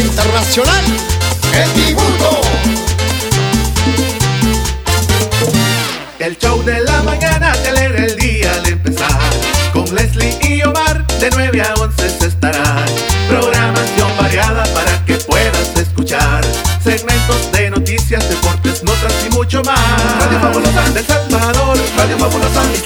Internacional, el tributo. El show de la mañana te alegra el día al empezar. Con Leslie y Omar, de 9 a 11 se estarán. Programación variada para que puedas escuchar. Segmentos de noticias, deportes, notas y mucho más. Radio Fabulosa del Salvador, Radio Fabulosa es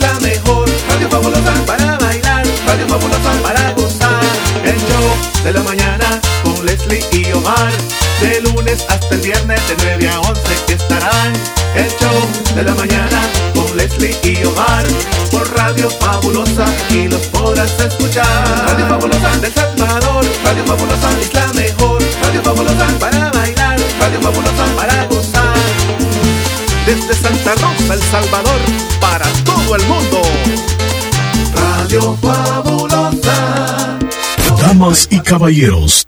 de la mañana con Leslie y Omar. Por Radio Fabulosa y los podrás escuchar. Radio Fabulosa del Salvador. Radio Fabulosa es la mejor. Radio Fabulosa para bailar. Radio Fabulosa para gozar. Desde Santa Rosa, El Salvador, para todo el mundo. Radio Fabulosa. Damas y caballeros,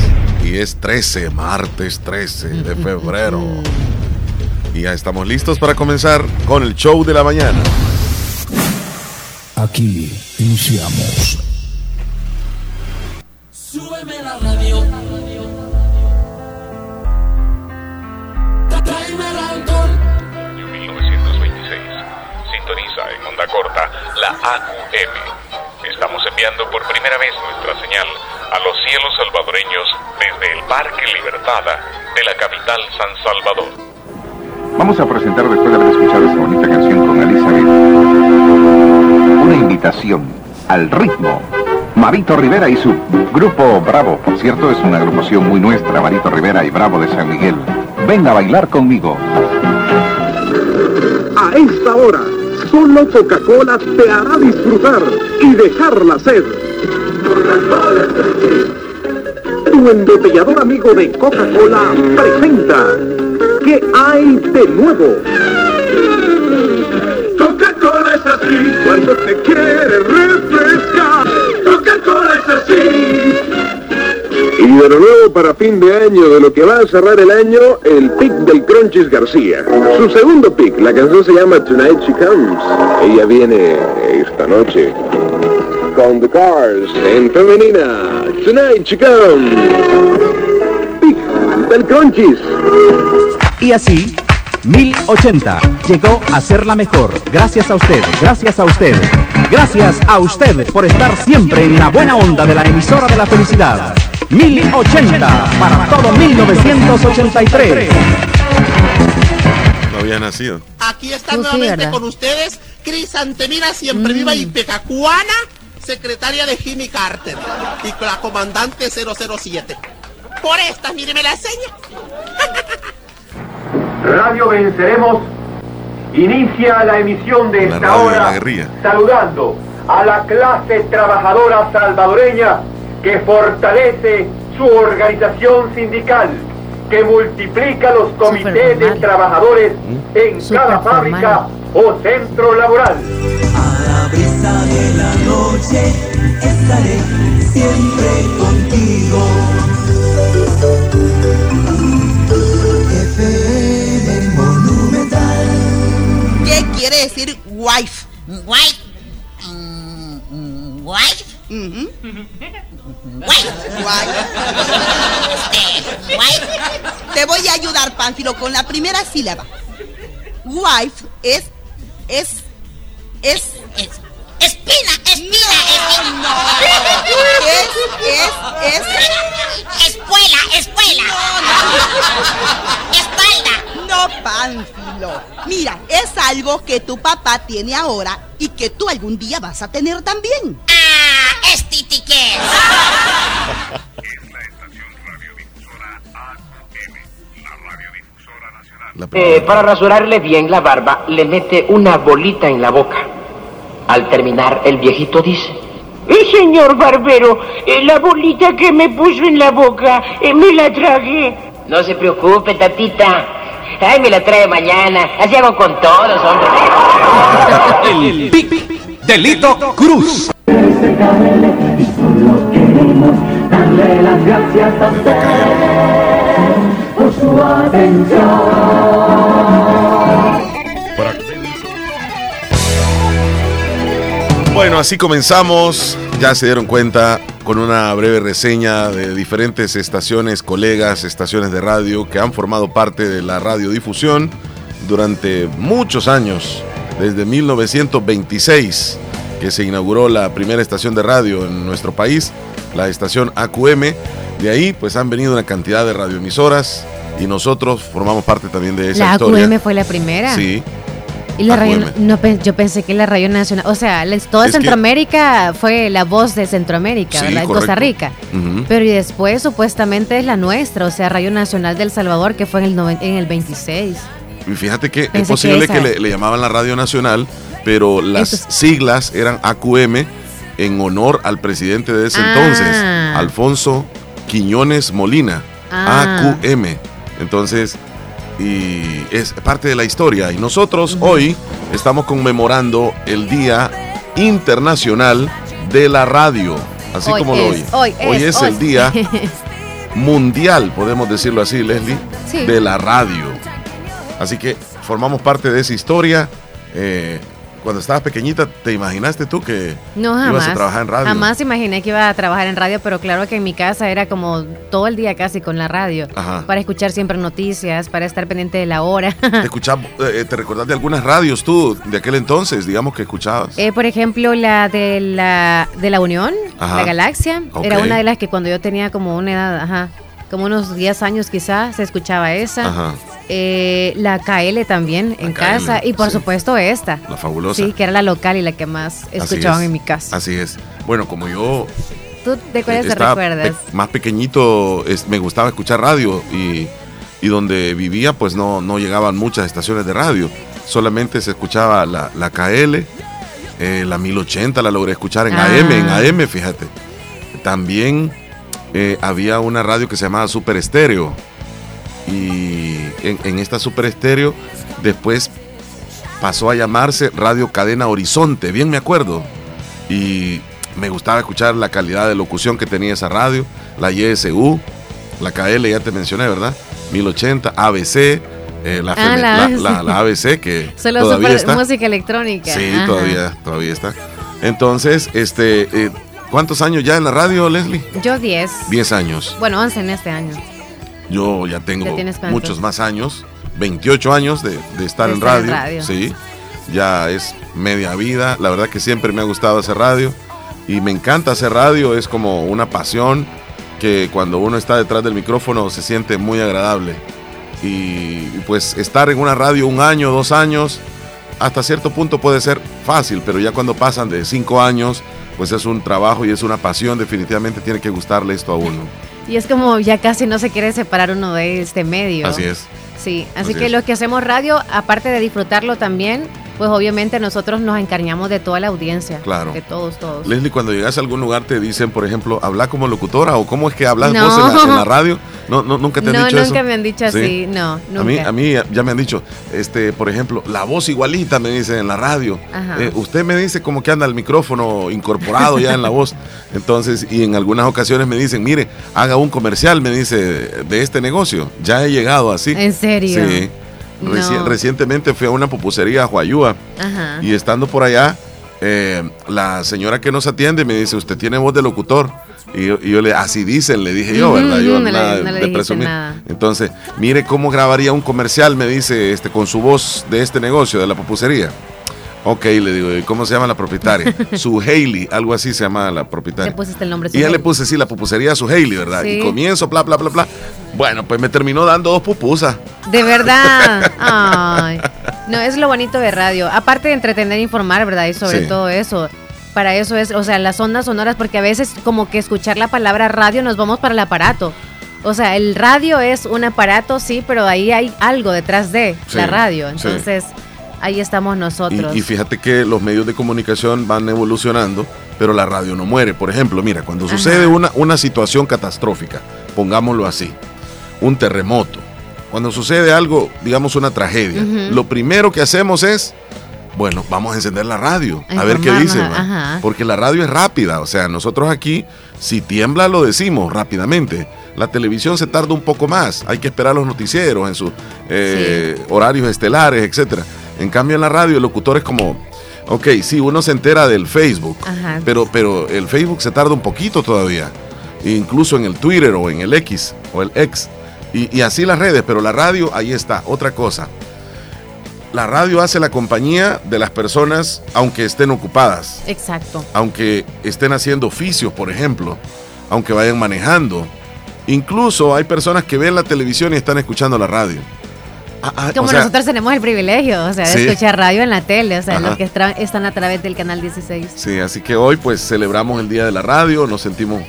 y es 13, martes 13 de febrero. Y ya estamos listos para comenzar con el show de la mañana. Aquí iniciamos. Súbeme la radio. Tráeme el alcohol. 1926. Sintoniza en onda corta la AQM. Estamos enviando por primera vez nuestra señal a los cielos salvadoreños desde el Parque Libertada de la capital San Salvador. Vamos a presentar después de haber escuchado esta bonita canción con Elizabeth una invitación al ritmo. Marito Rivera y su grupo Bravo, por cierto, es una agrupación muy nuestra, Marito Rivera y Bravo de San Miguel. Ven a bailar conmigo. A esta hora, solo Coca-Cola te hará disfrutar y dejar la sed. Tu embotellador amigo de Coca-Cola presenta ¿Qué hay de nuevo? Coca-Cola es así cuando te quiere refrescar. Y de nuevo para fin de año, de lo que va a cerrar el año, el pick del Crunchies García. Su segundo pick, la canción se llama Tonight She Comes. Ella viene esta noche. Con The Cars, en femenina. Tonight She Comes. Pick del Crunchies. Y así, 1080 llegó a ser la mejor. Gracias a usted, gracias a usted. Gracias a usted por estar siempre en la buena onda de la emisora de la felicidad. 1080 para todo 1983. No había nacido. Aquí está No, nuevamente con ustedes Crisantemira siempre viva y pecacuana, secretaria de Jimmy Carter y con la comandante 007. Por estas, míreme la seña. Radio Venceremos inicia la emisión de La esta de hora saludando a la clase trabajadora salvadoreña que fortalece su organización sindical, que multiplica los comités de formal. trabajadores en cada formal. fábrica o centro laboral. A la brisa de la noche estaré siempre contigo. FM Monumental. ¿Qué quiere decir wife? Wife. Mm, mm. Wife. Wife. Eh, wife. Te voy a ayudar, Pánfilo, con la primera sílaba. Wife es, es, es, Es, espina, espina, espina. es, es, es, Espuela, espuela. Espalda. no, Pánfilo. Mira, es algo que tu papá tiene ahora y que tú algún día vas a tener también. Ah, estitiquez. La Eh, para rasurarle bien la barba, le mete una bolita en la boca. Al terminar, el viejito dice, Eh, señor barbero, eh, la bolita que me puso en la boca, eh, me la tragué. No se preocupe, tatita. Ay, me la trae mañana. Así hago con todos, hombre. El Delito Cruz. Darle las gracias a usted por su atención. Bueno, así comenzamos. Ya se dieron cuenta con una breve reseña de diferentes estaciones, colegas, estaciones de radio que han formado parte de la radiodifusión durante muchos años, desde 1926, que se inauguró la primera estación de radio en nuestro país, la estación AQM. De ahí, pues han venido una cantidad de radioemisoras y nosotros formamos parte también de esa La historia. AQM fue la primera. Sí. Y la radio, no, pe- yo pensé que la radio nacional, o sea, toda Es que- Centroamérica fue la voz de Centroamérica, Sí, ¿verdad? En. Costa Rica. Pero y después supuestamente es la nuestra, o sea, Radio Nacional del Salvador, que fue en el, noven- en el 26. Y fíjate que es Pensé posible que, le, le llamaban la Radio Nacional, pero las Entonces- siglas eran AQM en honor al presidente de ese Ah. entonces, Alfonso Quiñones Molina. Ah. AQM. Entonces, y es parte de la historia. Y nosotros hoy estamos conmemorando el Día Internacional de la Radio. Así Hoy como lo es, oye. hoy es, el hoy. Día mundial, podemos decirlo así, Leslie, Sí. de la radio. Así que formamos parte de esa historia. Eh, cuando estabas pequeñita, ¿te imaginaste tú que No, ibas a trabajar en radio? Jamás imaginé que iba a trabajar en radio, pero claro que en mi casa era como todo el día casi con la radio. Ajá. Para escuchar siempre noticias, para estar pendiente de la hora. ¿Te, escuchab- eh, ¿Te recordás de algunas radios tú de aquel entonces, digamos que escuchabas? Eh, por ejemplo, la de la, de la Unión, Ajá. la Galaxia, era una de las que cuando yo tenía como una edad, ajá, como unos 10 años quizás, se escuchaba esa. Ajá. Eh, la KL también en casa y por supuesto esta. La fabulosa. Sí, que era la local y la que más escuchaban es. en mi casa. Así es. Bueno, como yo ¿Tú de cuáles te estaba recuerdas? pe- más pequeñito, es- me gustaba escuchar radio y, y donde vivía pues no, no llegaban muchas estaciones de radio. Solamente se escuchaba la, la KL, eh, la 1080 la logré escuchar en Ah. AM, en AM, fíjate. También eh, había una radio que se llamaba Super Estéreo. Y en, en esta Super Estéreo después pasó a llamarse Radio Cadena Horizonte, bien me acuerdo. Y me gustaba escuchar la calidad de locución que tenía esa radio, la YSU, la KL, ya te mencioné, ¿verdad? 1080, ABC, eh, la, Ah, la la- ABC. la- la ABC, que Solo todavía super- está. música electrónica. Sí, Ajá. todavía, todavía está. Entonces, este, eh, ¿cuántos años ya en la radio, Leslie? Yo 10. 10 años. Bueno, 11 en este año. Yo ya tengo muchos más años, 28 años de, de estar, De en, estar en radio, radio. Sí, ya es media vida. La verdad que siempre me ha gustado hacer radio y me encanta hacer radio. Es como una pasión que cuando uno está detrás del micrófono se siente muy agradable. Y, y pues estar en una radio un año, dos años, hasta cierto punto puede ser fácil, pero ya cuando pasan de cinco años, pues es un trabajo y es una pasión. Definitivamente tiene que gustarle esto a uno. Y es como ya casi no se quiere separar uno de este medio. Así es. Sí, así, Así que es. los que hacemos radio, aparte de disfrutarlo también, pues obviamente nosotros nos encarñamos de toda la audiencia. Claro. De todos, todos. Leslie, cuando llegas a algún lugar te dicen, por ejemplo, habla como locutora o cómo es que hablas No. vos en la, en la radio. No, no, nunca te han no, dicho nunca eso. me han dicho Sí. así, no, nunca. A mí, a mí ya me han dicho, este, por ejemplo, la voz igualita me dicen en la radio. Ajá. Eh, usted me dice como que anda el micrófono incorporado ya en la voz. Entonces, y en algunas ocasiones me dicen, mire, haga un comercial, me dice, de este negocio. Ya he llegado así. ¿En serio? Sí. Reci- No. recientemente fui a una pupusería a Huayúa. Ajá. Y estando por allá, eh, la señora que nos atiende me dice, usted tiene voz de locutor. Y yo, y yo le, así dicen, le dije yo, ¿verdad? Yo no le- nada no le de dijiste presumir. nada. Entonces, mire cómo grabaría un comercial, me dice, este, con su voz de este negocio, de la pupusería. Ok, le digo, ¿y cómo se llama la propietaria? su Hailey, algo así se llama la propietaria. Le pusiste el nombre. Y ya le puse, sí, la pupusería su Hailey, ¿verdad? Sí. Y comienzo, bla, bla, bla, bla. Bueno, pues me terminó dando dos pupusas. De verdad. Ay. No, es lo bonito de radio. Aparte de entretener e informar, ¿verdad? Y sobre Sí. todo eso. Para eso es, o sea, las ondas sonoras, porque a veces como que escuchar la palabra radio nos vamos para el aparato. O sea, el radio es un aparato, sí, pero ahí hay algo detrás de Sí, la radio. sí. Ahí estamos nosotros. Y, y fíjate que los medios de comunicación van evolucionando, pero la radio no muere. Por ejemplo, mira, cuando sucede una, una situación catastrófica, pongámoslo así, un terremoto, cuando sucede algo, digamos una tragedia, lo primero que hacemos es, bueno, vamos a encender la radio, a ver qué Informarnos, dice. ¿va? ajá. Porque la radio es rápida, o sea, nosotros aquí, si tiembla, lo decimos rápidamente. La televisión se tarda un poco más, hay que esperar los noticieros en sus eh, horarios estelares, etcétera. En cambio, en la radio, el locutor es como, ok, sí, uno se entera del Facebook, Ajá. pero, pero el Facebook se tarda un poquito todavía, incluso en el Twitter o en el X o el X, y, y así las redes, pero la radio, ahí está, otra cosa. La radio hace la compañía de las personas aunque estén ocupadas Exacto. aunque estén haciendo oficios, por ejemplo, aunque vayan manejando. Incluso hay personas que ven la televisión y están escuchando la radio. Ah, ah, Como o sea, nosotros tenemos el privilegio, o sea, de Sí. escuchar radio en la tele, o sea, Ajá. los que están a través del canal 16. Sí, así que hoy pues celebramos el Día de la Radio, nos sentimos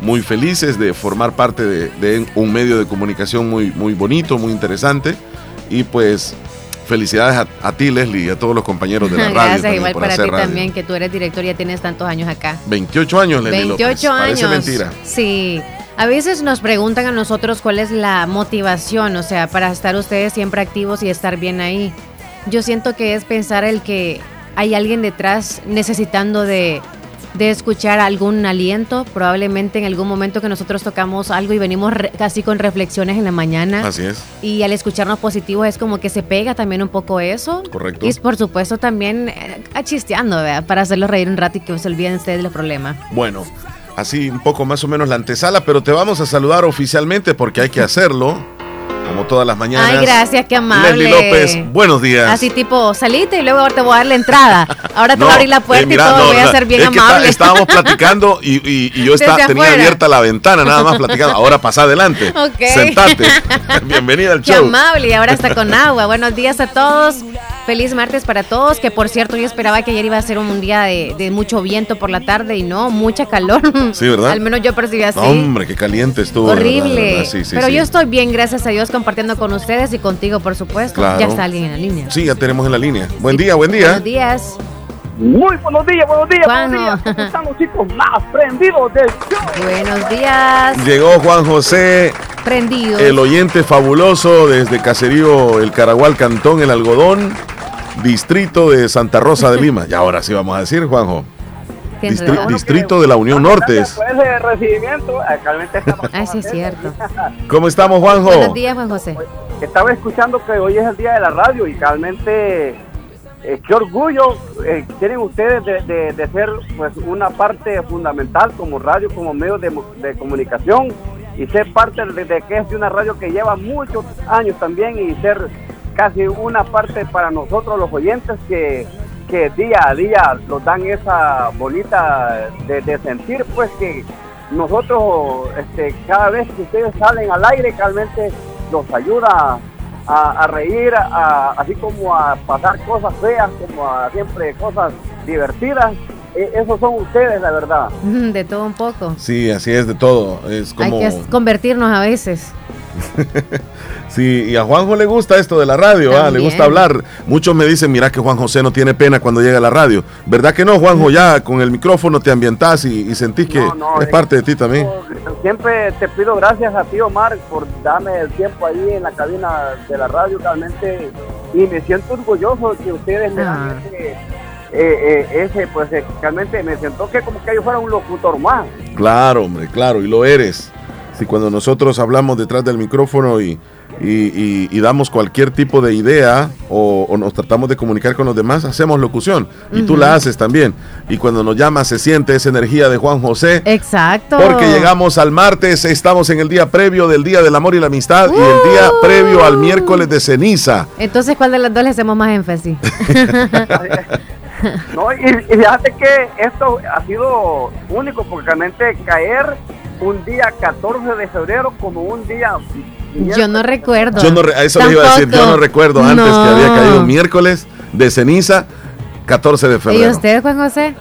muy felices de formar parte de, de un medio de comunicación muy, muy bonito, muy interesante. Y pues felicidades a, a ti, Leslie, y a todos los compañeros de la radio. Gracias, también igual por para ti radio. también, que tú eres director y ya tienes tantos años acá. 28 años, Leslie 28 López. años. Parece mentira. Sí. A veces nos preguntan a nosotros cuál es la motivación, o sea, para estar ustedes siempre activos y estar bien ahí. Yo siento que es pensar el que hay alguien detrás necesitando de, de escuchar algún aliento, probablemente en algún momento que nosotros tocamos algo y venimos casi con reflexiones en la mañana. Así es. Y al escucharnos positivos es como que se pega también un poco eso. Correcto. Y por supuesto también eh, achisteando, ¿verdad? Para hacerlos reír un rato y que se olviden ustedes de los problemas. Bueno, así un poco más o menos la antesala, pero te vamos a saludar oficialmente porque hay que hacerlo, como todas las mañanas. Ay, gracias, qué amable. Leslie López, buenos días. Así tipo, salite y luego ahora te voy a dar la entrada. Ahora te No, voy a abrir la puerta eh, mira, y todo, no, voy a ser bien es que está- amable. estábamos platicando y, y- y yo está- tenía abierta la ventana, nada más platicando. Ahora pasa adelante. Ok. Sentate. Bienvenida al Qué show. amable, y ahora está con agua. Buenos días a todos. Feliz martes para todos. Que por cierto, yo esperaba que ayer iba a ser un día de, de mucho viento por la tarde y no, mucha calor. Sí, ¿verdad? Al menos yo percibí así. No, hombre, qué caliente estuvo. verdad, Horrible. verdad. Sí, sí, Pero sí. yo estoy bien, gracias a Dios, compartiendo con ustedes y contigo, por supuesto. Claro. Ya está alguien en la línea. Sí, ya tenemos en la línea. Buen día, buen día. Buenos días. Muy buenos días, buenos días, Juanjo. buenos días. ¿Cómo están los chicos más prendidos del show? Buenos días. Llegó Juan José, Prendidos. el oyente fabuloso desde Caserío El Caragual, Cantón El Algodón, distrito de Santa Rosa de Lima. Y ahora sí vamos a decir, Juanjo. Distri- distrito de la Unión Norte. es. Después de recibimiento, actualmente estamos Ah, sí, es cierto. ¿Cómo estamos, Juanjo? Buenos días, Juan José. Estaba escuchando que hoy es el día de la radio y realmente eh, qué orgullo eh, tienen ustedes de, de- de ser pues una parte fundamental como radio, como medio de, de comunicación y ser parte de, de que es de una radio que lleva muchos años también y ser casi una parte para nosotros los oyentes que, que día a día nos dan esa bonita de, sentir pues que nosotros este, cada vez que ustedes salen al aire realmente nos ayuda a, reír, así como a pasar cosas feas, como a siempre cosas divertidas. E- esos son ustedes, la verdad. De todo un poco. Sí, así es de todo. Es como. Hay que convertirnos a veces. Sí, y a Juanjo le gusta esto de la radio, ah, le gusta hablar. Muchos me dicen, mira que Juan José no tiene pena cuando llega a la radio. ¿Verdad que no, Juanjo? Ya con el micrófono te ambientás y, y sentís que No, no, es eh, parte de ti también. Siempre te pido gracias a ti, Omar, por darme el tiempo ahí en la cabina de la radio, realmente. Y me siento orgulloso de que ustedes me dan Ah. ese, eh, eh, ese, pues eh, realmente me siento que como que yo fuera un locutor más. Claro, hombre, claro, y lo eres. Si cuando nosotros hablamos detrás del micrófono y, y- y- y damos cualquier tipo de idea o, o nos tratamos de comunicar con los demás, hacemos locución. Y tú Ujú. la haces también. Y cuando nos llamas se siente esa energía de Juan José. Exacto. Porque llegamos al martes, estamos en el día previo del Día del Amor y la Amistad y el día Uh. previo al miércoles de ceniza. Entonces, ¿cuál de las dos le hacemos más énfasis? No, y, y fíjate que esto ha sido único porque realmente caer un día 14 de febrero como un día... Yo no recuerdo. Yo no, a eso le iba a decir, yo no recuerdo antes No. que había caído miércoles de ceniza, 14 de ¿Y febrero. usted, Juan José?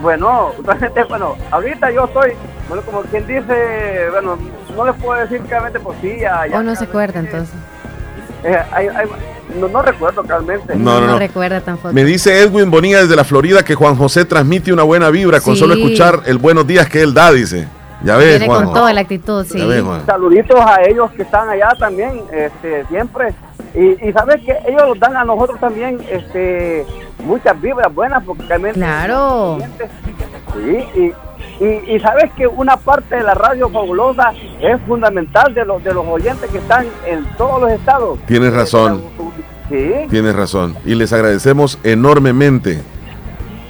Bueno, realmente, bueno, ahorita yo estoy, bueno, como quien dice, bueno, no les puedo decir claramente, pues sí, ya, ya ¿O no se acuerda entonces? Eh, hay- hay- no, no recuerdo realmente. No, no, no. recuerda tampoco. Me dice Edwin Bonilla desde la Florida que Juan José transmite una buena vibra con Sí. solo escuchar el buenos días que él da, dice. Ya ves, Viene Juan. con toda la actitud, sí. Ya ves, Juan. Saluditos a ellos que están allá también, este, siempre. Y, y sabes que ellos nos dan a nosotros también este, muchas vibras buenas porque realmente... Claro. Sí, y, y, y sabes que una parte de la radio fabulosa es fundamental de los, de los oyentes que están en todos los estados. Tienes razón, Sí. tienes razón. Y les agradecemos enormemente.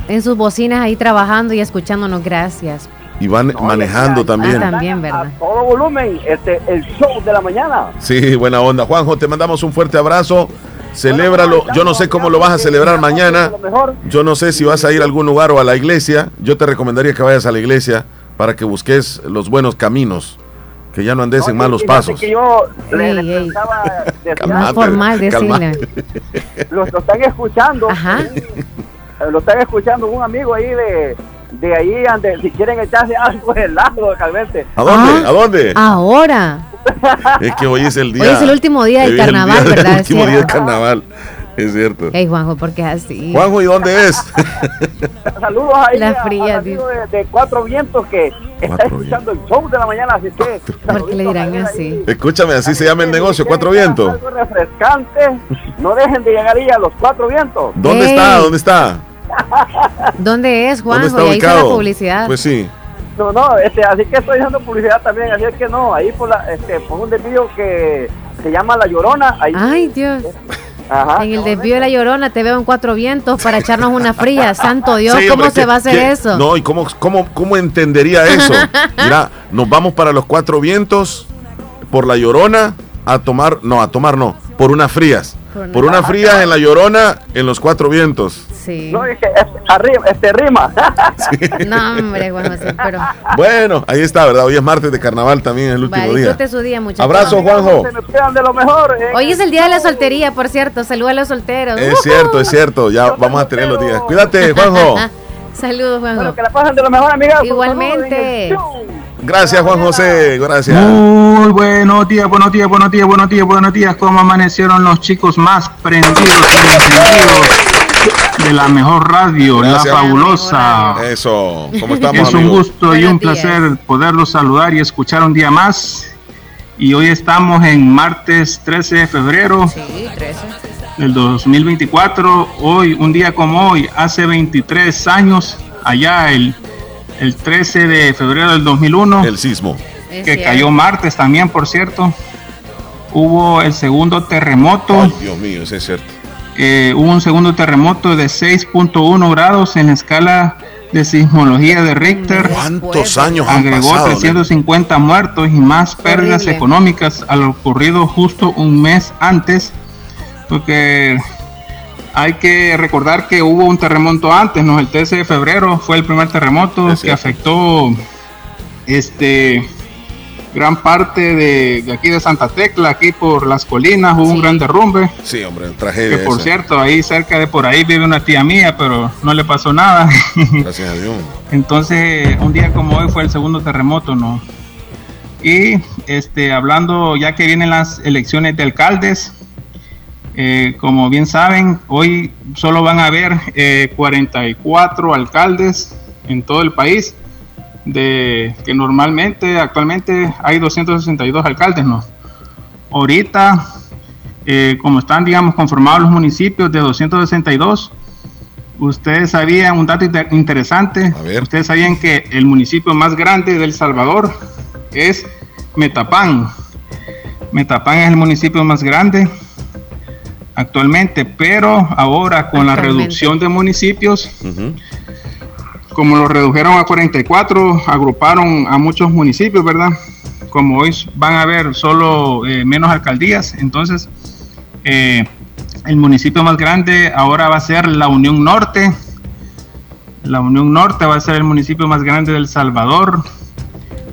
En sus bocinas ahí trabajando y escuchándonos, gracias. Y van manejando también. Ah, también, ¿verdad? Todo volumen, este, el show de la mañana. Sí, buena onda. Juanjo, te mandamos un fuerte abrazo. Celébralo. Yo no sé cómo lo vas a celebrar mañana. Yo no sé si vas a ir a algún lugar o a la iglesia. Yo te recomendaría que vayas a la iglesia para que busques los buenos caminos. Que ya no andes en malos pasos. que yo le, Ey, ey. pensaba decir- Más formal, decirle. Lo, lo están escuchando. Lo están escuchando un amigo ahí de, de ahí, ande, si quieren echarse algo de helado, calvete. ¿A dónde? Ah, ¿A dónde? Ahora. Es que hoy es el día. Hoy es el último día del es carnaval, día- ¿verdad? El Es último día del cierto. carnaval. Es cierto. Ey, Juanjo, ¿por qué es así? Juanjo, ¿y dónde es? Saludos ahí La a- fría, al amigo de, de Cuatro Vientos que está escuchando el show de la mañana, así que ¿Por qué le dirán así? Escúchame, así se llama el negocio, Cuatro Vientos. algo refrescante, no dejen de llegar ahí a los Cuatro Vientos. ¿Dónde está? ¿Dónde está? ¿Dónde es, ¿Dónde Juanjo? está Y ahí está la ubicado? publicidad. Pues sí. No, no, este, así que estoy dando publicidad también, así es que no, ahí por, la, este, por un desvío que se llama La Llorona, ahí Ay, Dios. Ajá. En el desvío de la llorona te veo en cuatro vientos para echarnos una fría. Santo Dios, Sí, ¿cómo hombre, se ¿qué- va a hacer qué? eso? No, ¿y cómo, cómo, cómo entendería eso? Mira, nos vamos para los cuatro vientos, por la llorona, a tomar, no, a tomar no, por unas frías. Por una- Por unas frías en la llorona, en los cuatro vientos. Sí. No, es que es- arriba, este rima. No, hombre, Juan José, pero. Bueno, ahí está, ¿verdad? Hoy es martes de carnaval también, el último Va, día. disfrute su día, muchachos. Abrazo, Juanjo. Se de lo mejor. eh. Hoy es el día de la soltería, por cierto. Saludos a los solteros. Es cierto, es cierto. Ya vamos a tener los días. Cuídate, Juanjo. Saludos, Juanjo. Bueno, que la pasen de lo mejor, amigas. Igualmente. Gracias, Juan José. Gracias. Muy buenos días, buenos días, buenos días, buenos días, buenos días. ¿Cómo amanecieron los chicos más prendidos y encendidos de la mejor radio, Gracias. la fabulosa? Eso. ¿Cómo estamos, Es un amigos? gusto y un placer poderlos saludar y escuchar un día más. Y hoy estamos en martes 13 de febrero Sí, 13. del 2024. Hoy, un día como hoy, hace 23 años, allá el, el 13 de febrero del 2001. El sismo. Que cayó martes también, por cierto. Hubo el segundo terremoto. Ay, Dios mío, eso es cierto. Eh, hubo un segundo terremoto de 6.1 grados en la escala de sismología de Richter. ¿Cuántos años han Agregó pasado? 350 muertos y más pérdidas Horrible. económicas a lo ocurrido justo un mes antes. Porque hay que recordar que hubo un terremoto antes, ¿no? El 13 de febrero fue el primer terremoto Es que cierto. afectó este gran parte de, de aquí de Santa Tecla, aquí por las colinas, hubo un gran derrumbe. Sí, hombre, Que tragedia. por esa. cierto, ahí cerca de por ahí vive una tía mía, pero no le pasó nada. Gracias a Dios. Entonces, un día como hoy fue el segundo terremoto, ¿no? Y este, hablando, ya que vienen las elecciones de alcaldes, eh, como bien saben, hoy solo van a haber eh, 44 alcaldes en todo el país, de que normalmente, actualmente hay 262 alcaldes, ¿no? Ahorita, eh, como están, digamos, conformados los municipios de 262, ustedes sabían un dato inter- interesante, ustedes sabían que el municipio más grande de El Salvador es Metapán. Metapán es el municipio más grande actualmente, pero ahora con la reducción de municipios, como lo redujeron a 44, agruparon a muchos municipios, ¿verdad? Como hoy van a haber solo eh, menos alcaldías, entonces eh, el municipio más grande ahora va a ser la Unión Norte. La Unión Norte va a ser el municipio más grande del Salvador,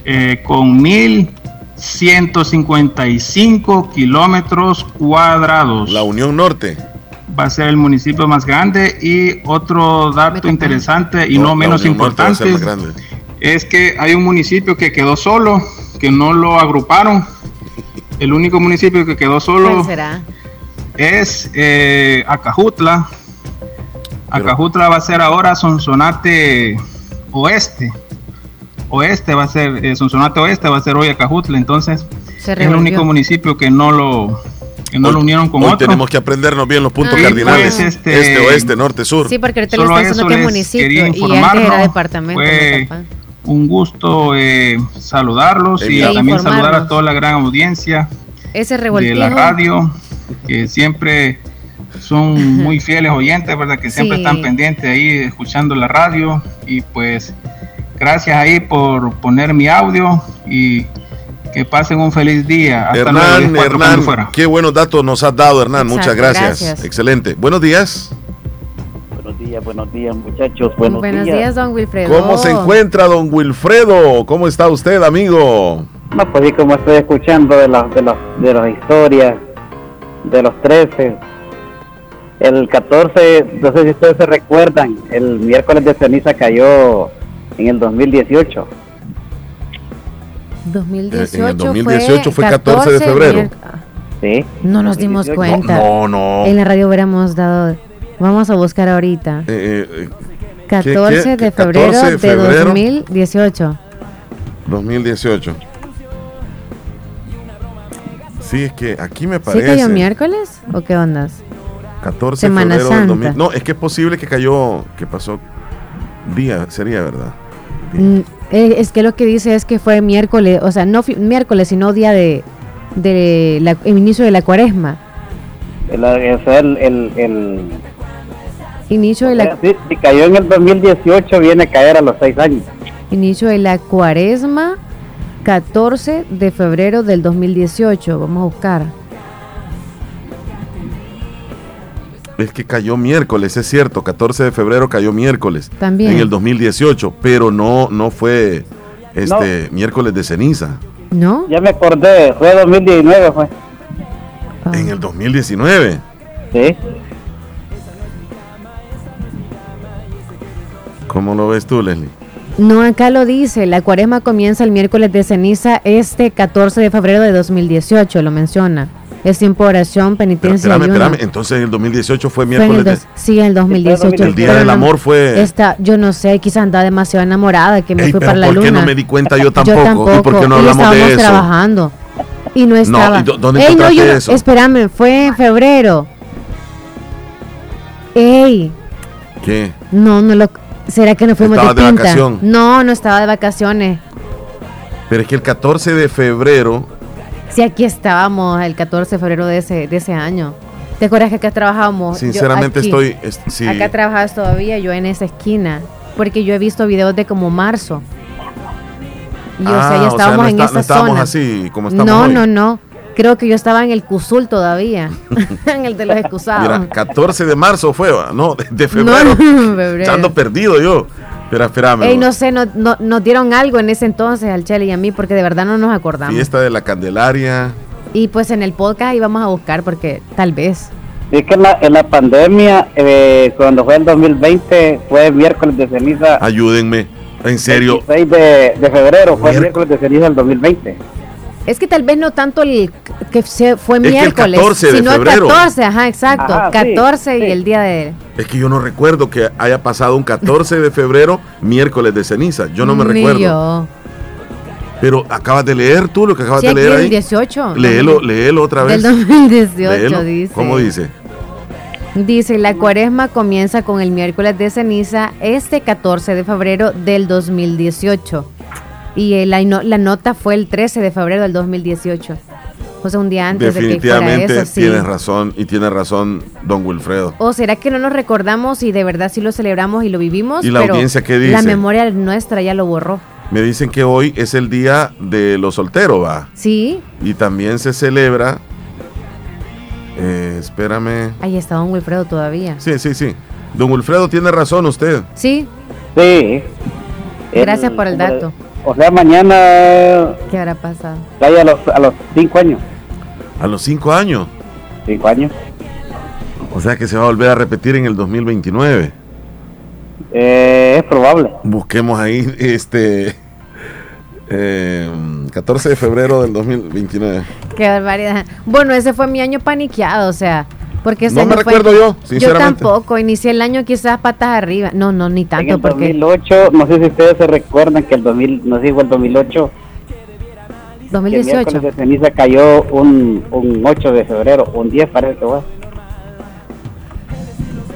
eh, con 1.155 kilómetros cuadrados. La Unión Norte. Va a ser el municipio más grande y otro dato interesante y no, menos importante es que hay un municipio que quedó solo, que no lo agruparon. El único municipio que quedó solo es eh, Acajutla. Acajutla va a ser ahora Sonsonate Oeste. Oeste va a ser, eh, Sonsonate Oeste va a ser hoy Acajutla. Entonces, es el único municipio que no lo, que no lo unieron con Hoy otro. tenemos que aprendernos bien los puntos cardinales. Pues, este- este, oeste, norte, sur. Sí, porque ahorita le Solo está diciendo eso que municipio quería y antes informar, era ¿no? departamento. Fue un gusto eh, saludarlos y E también saludar a toda la gran audiencia Ese de la radio, que siempre son muy fieles oyentes, ¿verdad? Que siempre Sí. están pendientes ahí escuchando la radio y pues gracias ahí por poner mi audio y que pasen un feliz día. Hasta luego, Hernán, 10-4 cuando Hernán, fuera. qué buenos datos nos has dado, Hernán. Muchas Exacto, gracias. gracias. Excelente. Buenos días. Buenos días, buenos días, muchachos. Buenos, Buenos días, don Wilfredo. ¿Cómo se encuentra don Wilfredo? ¿Cómo está usted, amigo? No, pues sí, como estoy escuchando de las de las de las historias de los 13. El 14, no sé si ustedes se recuerdan, el miércoles de ceniza cayó en el 2018. 2018, En el 2018 fue 14 de febrero. Sí. No nos dimos 2018. cuenta. No, no. En la radio hubiéramos dado. Vamos a buscar ahorita. Eh, eh, 14 qué? de 14 febrero de de febrero? 2018. 2018. Sí, es que aquí me ¿Sí parece. cayó miércoles o qué ondas? 14 de febrero del Santa. 2000. No, es que es posible que cayó, que pasó día, sería verdad. Mm, eh, es que lo que dice es que fue miércoles, o sea, no miércoles, sino día de, de la, el inicio de la cuaresma. El, sea, el, el, el- Inicio de la, si, si cayó en el 2018, viene a caer a los 6 años. inicio de la cuaresma, 14 de febrero del 2018. Vamos a buscar. Es que cayó miércoles, es cierto, 14 de febrero cayó miércoles. También. En el 2018, pero no, no fue este miércoles de ceniza. ¿No? Ya me acordé, fue 2019, fue. En el 2019. Sí. ¿Cómo lo ves tú, Leslie? No, acá lo dice, la cuaresma comienza el miércoles de ceniza este 14 de febrero de 2018, lo menciona. Es tiempo de oración, Pero penitencia espérame, y espérame. Entonces en el 2018 fue Fue en el miércoles de... sí, en el 2018. El Día del no- Amor fue... Esta, yo no sé, quizás andaba demasiado enamorada, que me Ey, fui para la ¿por luna. qué no me di cuenta yo tampoco? Yo ¿Y por qué no y hablamos de eso? trabajando. Y no estaba. ¿y dó- dónde Ey, no, yo no- eso? espérame, fue en febrero. Ey, ¿Qué? no, no lo... ¿Será que no fuimos de de pinta? vacación. No, no estaba de vacaciones. Pero es que el 14 de febrero... Sí, aquí estábamos el 14 de febrero de ese, de ese año. ¿Te acuerdas que acá trabajábamos? Sinceramente aquí. estoy... es- sí. Acá trabajas todavía, yo en esa esquina. Porque yo he visto videos de como marzo. Y o sea, Ah, ya estábamos no en está- esa no estábamos zona. así como estamos no, hoy. no, no. Creo que yo estaba en el Cusul todavía. en el de los excusados. Mira, 14 de marzo fue, no, de, de No, febrero. febrero. Ando perdido yo. Espera, espérame. Ey, no sé, no, no- nos dieron algo en ese entonces al Chele y a mí porque de verdad no nos acordamos. Fiesta de la Candelaria. Y pues en el podcast íbamos a buscar porque tal vez. Es que en la, en la pandemia, eh, cuando fue el 2020, fue miércoles de ceniza. Ayúdenme. En serio. 6 de, de febrero fue Miércoles. miércoles de ceniza del 2020. Es que tal vez no tanto el que se fue que el miércoles, 14 de sino febrero. el 14, ajá, exacto. Ajá, sí, 14 y sí. el día de Es que yo no recuerdo que haya pasado un 14 de febrero, miércoles de ceniza. Yo no me Ni recuerdo. yo. Pero acabas de leer tú lo que acabas Sí, de leer el ahí. 18. Léelo, léelo otra vez. Del 2018 Léelo. dice. ¿Cómo dice? Dice, la cuaresma comienza con el miércoles de ceniza este 14 de febrero del 2018. Y eh, la, no- la nota fue el 13 de febrero del 2018. O sea, un día antes de que fuera Definitivamente eso, sí. tienes razón y tiene razón don Wilfredo. ¿O será que no nos recordamos y de verdad sí lo celebramos y lo vivimos? ¿Y la pero audiencia qué La dice? memoria nuestra ya lo borró. Me dicen que hoy es el día de los solteros, va. Sí, Y también se celebra. eh, espérame. ahí está don Wilfredo todavía. Sí, sí, sí. Don Wilfredo tiene razón usted. Sí, Sí. gracias por el dato. O sea, mañana ¿Qué habrá pasado? cae a los, a los cinco años. A los cinco años. Cinco años. O sea que se va a volver a repetir en el 2029. Eh, es probable. Busquemos ahí este. eh, 14 de febrero del 2029. Qué barbaridad. Bueno, ese fue mi año paniqueado, o sea, Porque No me recuerdo yo, Yo sinceramente. tampoco, inicié el año quizás patas arriba. No, no, ni En tanto, el porque 2008, no sé si ustedes se recuerdan que el 2000, no sé si fue el 2008, que el 2018. miércoles de ceniza cayó un, un 8 de febrero, un 10 parece que fue.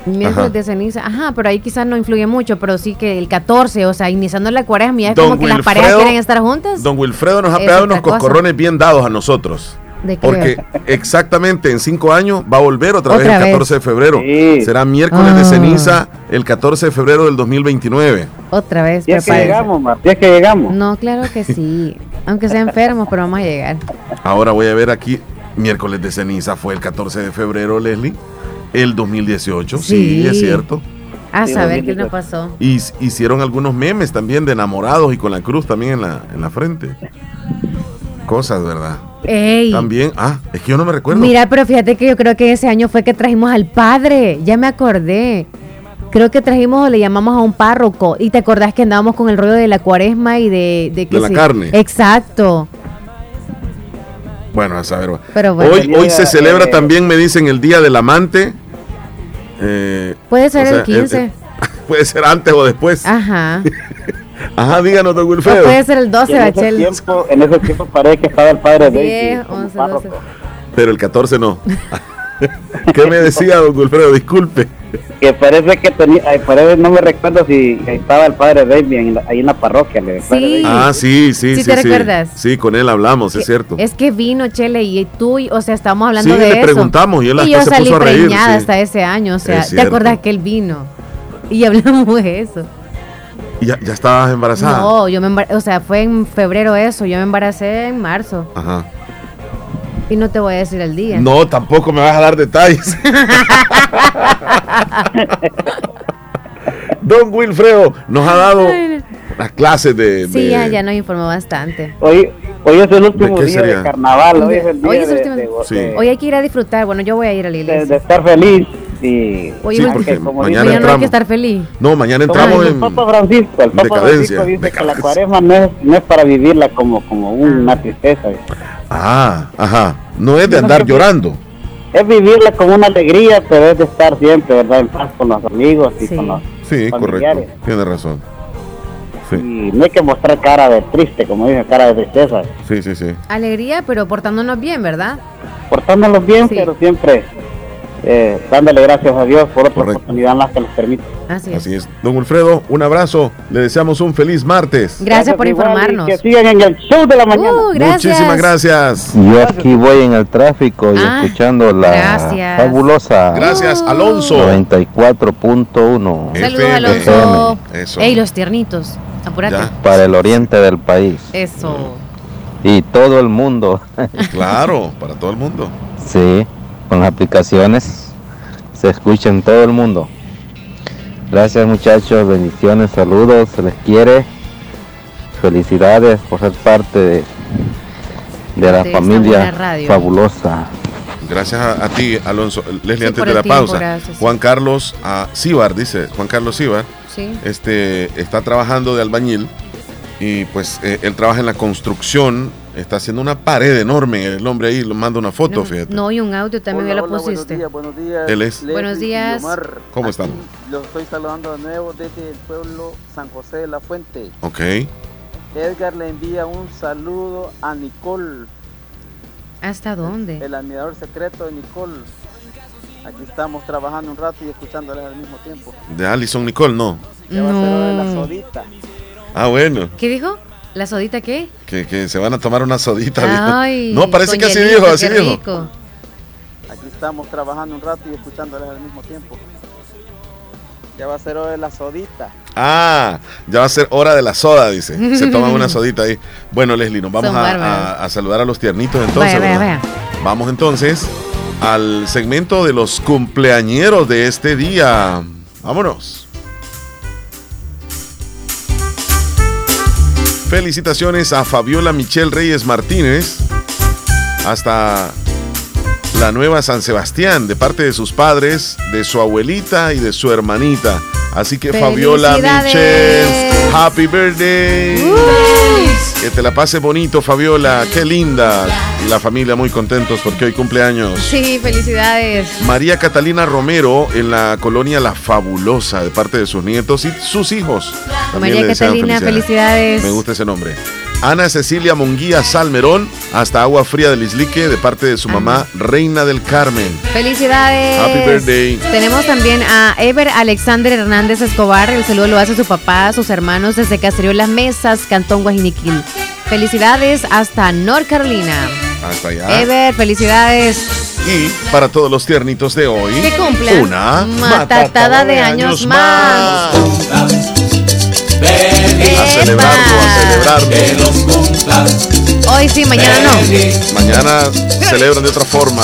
Miércoles de ceniza. Ajá, pero ahí quizás no influye mucho, pero sí que el 14, o sea, iniciando la cuaresma, ya es Don como que las Wilfredo- parejas quieren estar juntas. Don Wilfredo nos ha pegado unos cosa. coscorrones bien dados a nosotros. Porque exactamente en cinco años va a volver otra, vez Otra el vez. 14 de febrero. Sí. Será miércoles de Ah. ceniza el 14 de febrero del 2029. Otra vez. Es que llegamos, Mar, es que llegamos. No, claro que sí. Aunque sea enfermos, pero vamos a llegar. Ahora voy a ver aquí, miércoles de ceniza fue el 14 de febrero, Leslie, el 2018. Sí, Sí. es cierto. A saber qué 2018. nos pasó. Y hicieron algunos memes también de enamorados y con la cruz también en la, en la frente. Cosas, ¿verdad? Ey. También, ah, es que yo no me recuerdo. Mira, pero fíjate que yo creo que ese año fue que trajimos al padre. Ya me acordé. Creo que trajimos o le llamamos a un párroco. Y te acordás que andábamos con el rollo de la cuaresma y de... De, que De la carne. Exacto. Bueno, a saber. Pero bueno. hoy, hoy se celebra eh, también, me dicen, el Día del Amante. Eh, Puede ser o sea, el 15. eh, eh, puede ser antes o después. Ajá. Ajá, díganos, don Wilfredo. puede ser el 12, Y en, ese Bachel. tiempo, en ese tiempo parece que estaba el padre de 10, Daisy como 11, párroco. 12. Pero el 14 no. ¿Qué me decía, don Wilfredo? Disculpe. Que parece que tenía, parece, no me recuerdo si estaba el padre en la- ahí en la parroquia. el Sí. Ah, sí, sí, ¿Sí sí. te recuerdas? Sí, con él hablamos, es cierto. Es que vino, Chele, y tú, y- o sea, estábamos hablando Sí, de le eso. preguntamos y él hasta yo se salí puso a reír, preñada sí. hasta ese año, o sea, Es ¿te acordás cierto. que él vino? Y hablamos de eso. ¿Y ¿Ya, ya estabas embarazada? No, yo me embar- o sea, fue en febrero eso, yo me embaracé en marzo. Ajá. Y no te voy a decir el día. No, tampoco me vas a dar detalles. Don Wilfredo nos ha dado las clases de. Sí, de- ya, ya nos informó bastante. Hoy, hoy es el último día sería? de carnaval, hoy es el día Hoy es el de, último- de- Sí. Hoy hay que ir a disfrutar, bueno, yo voy a ir a la de- iglesia. de estar feliz. Sí, es el- porque como mañana Mañana no hay que estar feliz. No, mañana entramos en. el Papa Francisco, el Papa decadencia, Francisco dice que la cuaresma no es, no es para vivirla como, como una tristeza. Ah, ajá. No es de Yo no andar llorando. Es vivirla como una alegría, pero es de estar siempre, ¿verdad? En paz con los amigos y Sí. con los Sí, familiares. correcto. Tiene razón. Sí, Y no hay que mostrar cara de triste, como dicen, cara de tristeza. sí, sí. sí. Alegría, pero portándonos bien, ¿verdad? Portándolos bien, Sí. pero siempre eh, dándole gracias a Dios por otra Correcto. oportunidad más que nos permite. Así es. Así es. Don Wilfredo, un abrazo. Le deseamos un feliz martes. Gracias por informarnos. Que sigan en el show de la mañana. Uh, gracias. Muchísimas gracias. Yo aquí voy en el tráfico y Ah, escuchando la gracias. fabulosa Gracias, Uh. Alonso. 94.1 Saludos. Alonso. Eso. Ey, los tiernitos. Apúrate. Ya. para el oriente del país Eso. y todo el mundo. Claro, para todo el mundo. sí, con las aplicaciones se escucha en todo el mundo. Gracias muchachos, bendiciones, saludos, se les quiere. Felicidades por ser parte de, de la De familia radio. fabulosa. Gracias a, a ti, Alonso. Leslie, Sí, antes de la tiempo, pausa. gracias. Juan Carlos a Cibar, dice Juan Carlos Cibar, Sí. este, está trabajando de albañil y pues eh, él trabaja en la construcción, está haciendo una pared enorme. El hombre ahí lo manda una foto, No, fíjate. no, y un audio también ya lo buenos pusiste. días, buenos días. Él es. Leslie Buenos días. Omar. ¿Cómo estamos? Los estoy saludando de nuevo desde el pueblo San José de la Fuente. Ok. Edgar le envía un saludo a Nicole, ¿Hasta dónde? el admirador secreto de Nicole. Aquí estamos trabajando un rato y escuchándoles al mismo tiempo. De Alison Nicole, no. Ya va a ser hora de la No. sodita. Ah, bueno. ¿Qué dijo? ¿La sodita qué? Que, que se van a tomar una sodita. Ay, no, parece que así dijo, así dijo. Aquí estamos trabajando un rato y escuchándoles al mismo tiempo. Ya va a ser hora de la sodita. Ah, ya va a ser hora de la soda, dice. Se toman una sodita ahí. Bueno, Leslie, nos vamos a, bárbaros. a- a saludar a los tiernitos entonces. Vaya, vaya, ¿verdad? Vamos entonces al segmento de los cumpleañeros de este día. Vámonos. Felicitaciones a Fabiola Michelle Reyes Martínez. Hasta la nueva San Sebastián, de parte de sus padres, de su abuelita y de su hermanita. Así que Fabiola. Michelle, happy birthday. Uh. Que te la pase bonito, Fabiola. Qué linda. Y la familia muy contentos porque hoy cumpleaños. Sí, felicidades. María Catalina Romero en la colonia La Fabulosa de parte de sus nietos y sus hijos. También María Catalina, felicidades. Me gusta ese nombre. Ana Cecilia Munguía Salmerón, hasta Agua Fría del Islique, de parte de su mamá, Reina del Carmen. Felicidades. Happy birthday. Tenemos también a Ever Alexander Hernández Escobar. El saludo lo hace su papá, sus hermanos desde Caserío Las Mesas, Cantón Guajiniquil. Felicidades hasta North Carolina. Hasta allá. Ever, felicidades. Y para todos los tiernitos de hoy, Que cumplan una matatada de años más. A celebrarlo, a celebrarlo. Hoy sí, mañana no. Mañana celebran de otra forma.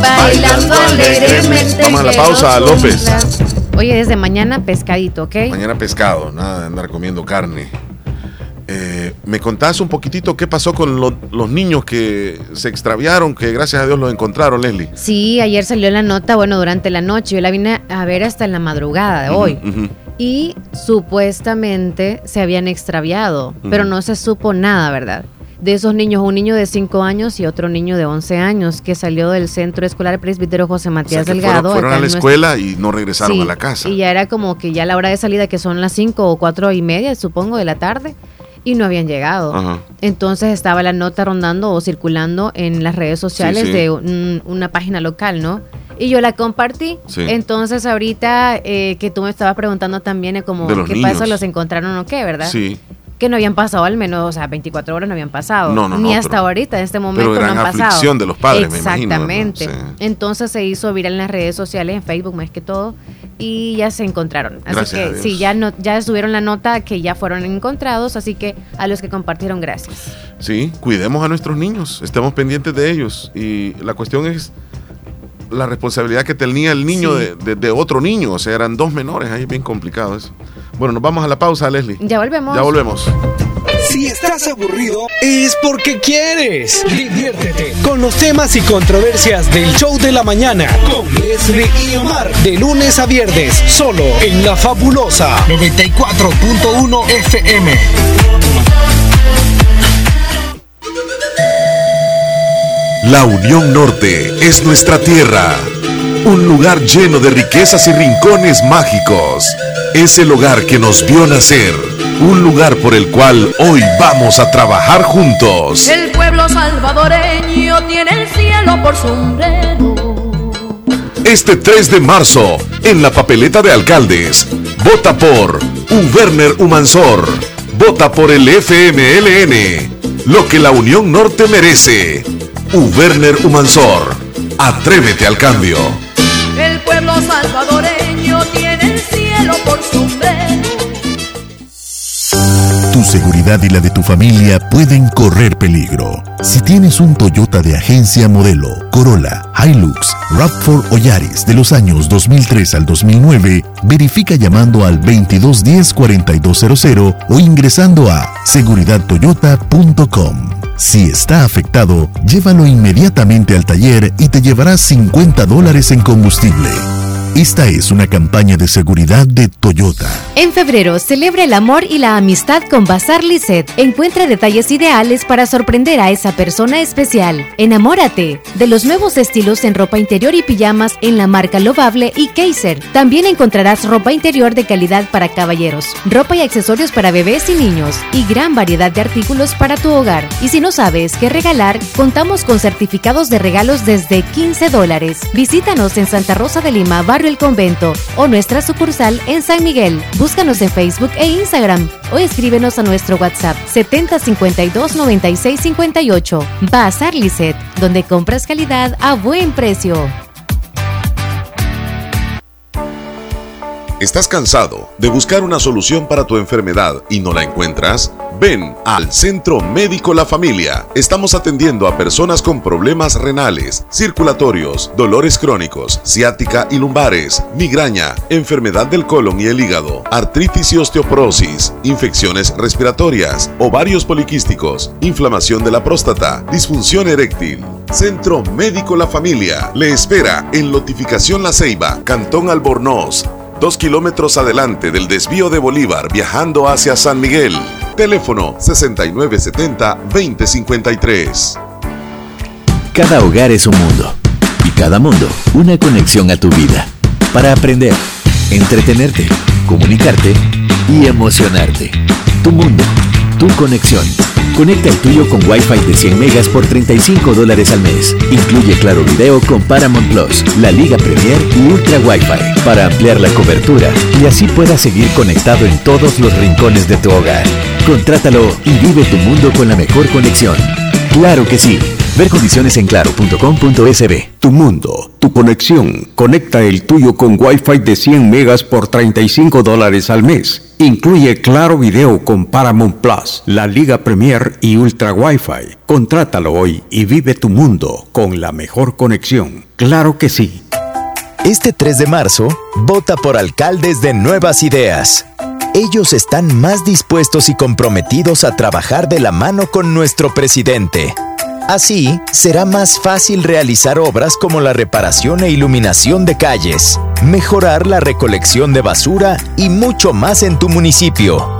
Bailando alegremente. Vamos a la pausa, López. Oye, desde mañana pescadito, ¿ok? Mañana pescado, nada de andar comiendo carne. Eh, ¿Me contás un poquitito qué pasó con lo- los niños que se extraviaron, que gracias a Dios los encontraron, Leslie? Sí, ayer salió la nota, bueno, durante la noche. Yo la vine a ver hasta en la madrugada de hoy. Y supuestamente se habían extraviado, pero no se supo nada, ¿verdad? De esos niños, un niño de 5 años y otro niño de 11 años que salió del centro escolar presbítero José O sea, Matías Delgado. fueron, a la escuela y no regresaron Sí, a la casa. Y ya era como que ya la hora de salida, que son las 5 o 4 y media, supongo, de la tarde, y no habían llegado. Ajá. Entonces estaba la nota rondando o circulando en las redes sociales sí. de un- una página local, ¿no? Y yo la compartí. Sí. Entonces ahorita eh, que tú me estabas preguntando también, eh, como, ¿qué pasa? niños. ¿Los encontraron o qué, verdad? Sí. Que no habían pasado al menos, o sea, 24 horas no habían pasado. No, no, Ni no, hasta pero- ahorita, en este momento, no gran han pasado. de los padres, me imagino, ¿verdad? Exactamente. Entonces se hizo viral en las redes sociales, en Facebook más que todo, y ya se encontraron. Así Gracias que sí, ya, no, ya subieron la nota que ya fueron encontrados, así que a los que compartieron, gracias. Sí, cuidemos a nuestros niños, estemos pendientes de ellos. Y la cuestión es la responsabilidad que tenía el niño Sí. de, de- de otro niño, o sea, eran dos menores, ahí es bien complicado eso. Bueno, nos vamos a la pausa, Leslie. Ya volvemos. Ya volvemos. Si estás aburrido, es porque quieres. Diviértete con los temas y controversias del show de la mañana con Leslie y Omar. De lunes a viernes, solo en La Fabulosa 94.1 FM. La Unión Norte es nuestra tierra, un lugar lleno de riquezas y rincones mágicos. Es el hogar que nos vio nacer, un lugar por el cual hoy vamos a trabajar juntos. El pueblo salvadoreño tiene el cielo por sombrero. Este 3 de marzo, en la papeleta de alcaldes, vota por Uberner Humansor, vota por el FMLN, lo que la Unión Norte merece. Uberner Humansor, atrévete al cambio. Salvadoreño tiene el cielo por sombrero. Tu seguridad y la de tu familia pueden correr peligro. Si tienes un Toyota de agencia modelo, Corolla, Hilux, RAV4 o Yaris de los años 2003 al 2009, verifica llamando al 2210-4200 o ingresando a seguridadtoyota.com. Si está afectado, llévalo inmediatamente al taller y te llevarás 50 dólares en combustible. Esta es una campaña de seguridad de Toyota. En febrero, celebra el amor y la amistad con Bazar Lisset. Encuentra detalles ideales para sorprender a esa persona especial. Enamórate de los nuevos estilos en ropa interior y pijamas en la marca Lovable y Kaiser. También encontrarás ropa interior de calidad para caballeros, ropa y accesorios para bebés y niños y gran variedad de artículos para tu hogar. Y si no sabes qué regalar, contamos con certificados de regalos desde 15 dólares. Visítanos en Santa Rosa de Lima, Barrio El Convento o nuestra sucursal en San Miguel. Búscanos en Facebook e Instagram o escríbenos a nuestro WhatsApp 7052 9658. Bazar Lisset, donde compras calidad a buen precio. ¿Estás cansado de buscar una solución para tu enfermedad y no la encuentras? Ven al Centro Médico La Familia. Estamos atendiendo a personas con problemas renales, circulatorios, dolores crónicos, ciática y lumbares, migraña, enfermedad del colon y el hígado, artritis y osteoporosis, infecciones respiratorias, ovarios poliquísticos, inflamación de la próstata, disfunción eréctil. Centro Médico La Familia le espera en Lotificación La Ceiba, Cantón Albornoz dos kilómetros adelante del desvío de Bolívar viajando hacia San Miguel. Teléfono 6970-2053. Cada hogar es un mundo y cada mundo una conexión a tu vida para aprender, entretenerte, comunicarte y emocionarte. Tu mundo, tu conexión. Conecta el tuyo con Wi-Fi de 100 megas por 35 dólares al mes. Incluye Claro Video con Paramount Plus, la Liga Premier y Ultra Wi-Fi para ampliar la cobertura y así puedas seguir conectado en todos los rincones de tu hogar. Contrátalo y vive tu mundo con la mejor conexión. Claro que sí. Ver condiciones en claro.com.sb. Tu mundo, tu conexión. Conecta el tuyo con Wi-Fi de 100 megas por 35 dólares al mes. Incluye Claro Video con Paramount Plus, la Liga Premier y Ultra Wi-Fi. Contrátalo hoy y vive tu mundo con la mejor conexión. Claro que sí. Este 3 de marzo, vota por alcaldes de nuevas ideas. Ellos están más dispuestos y comprometidos a trabajar de la mano con nuestro presidente. Así, será más fácil realizar obras como la reparación e iluminación de calles, mejorar la recolección de basura y mucho más en tu municipio.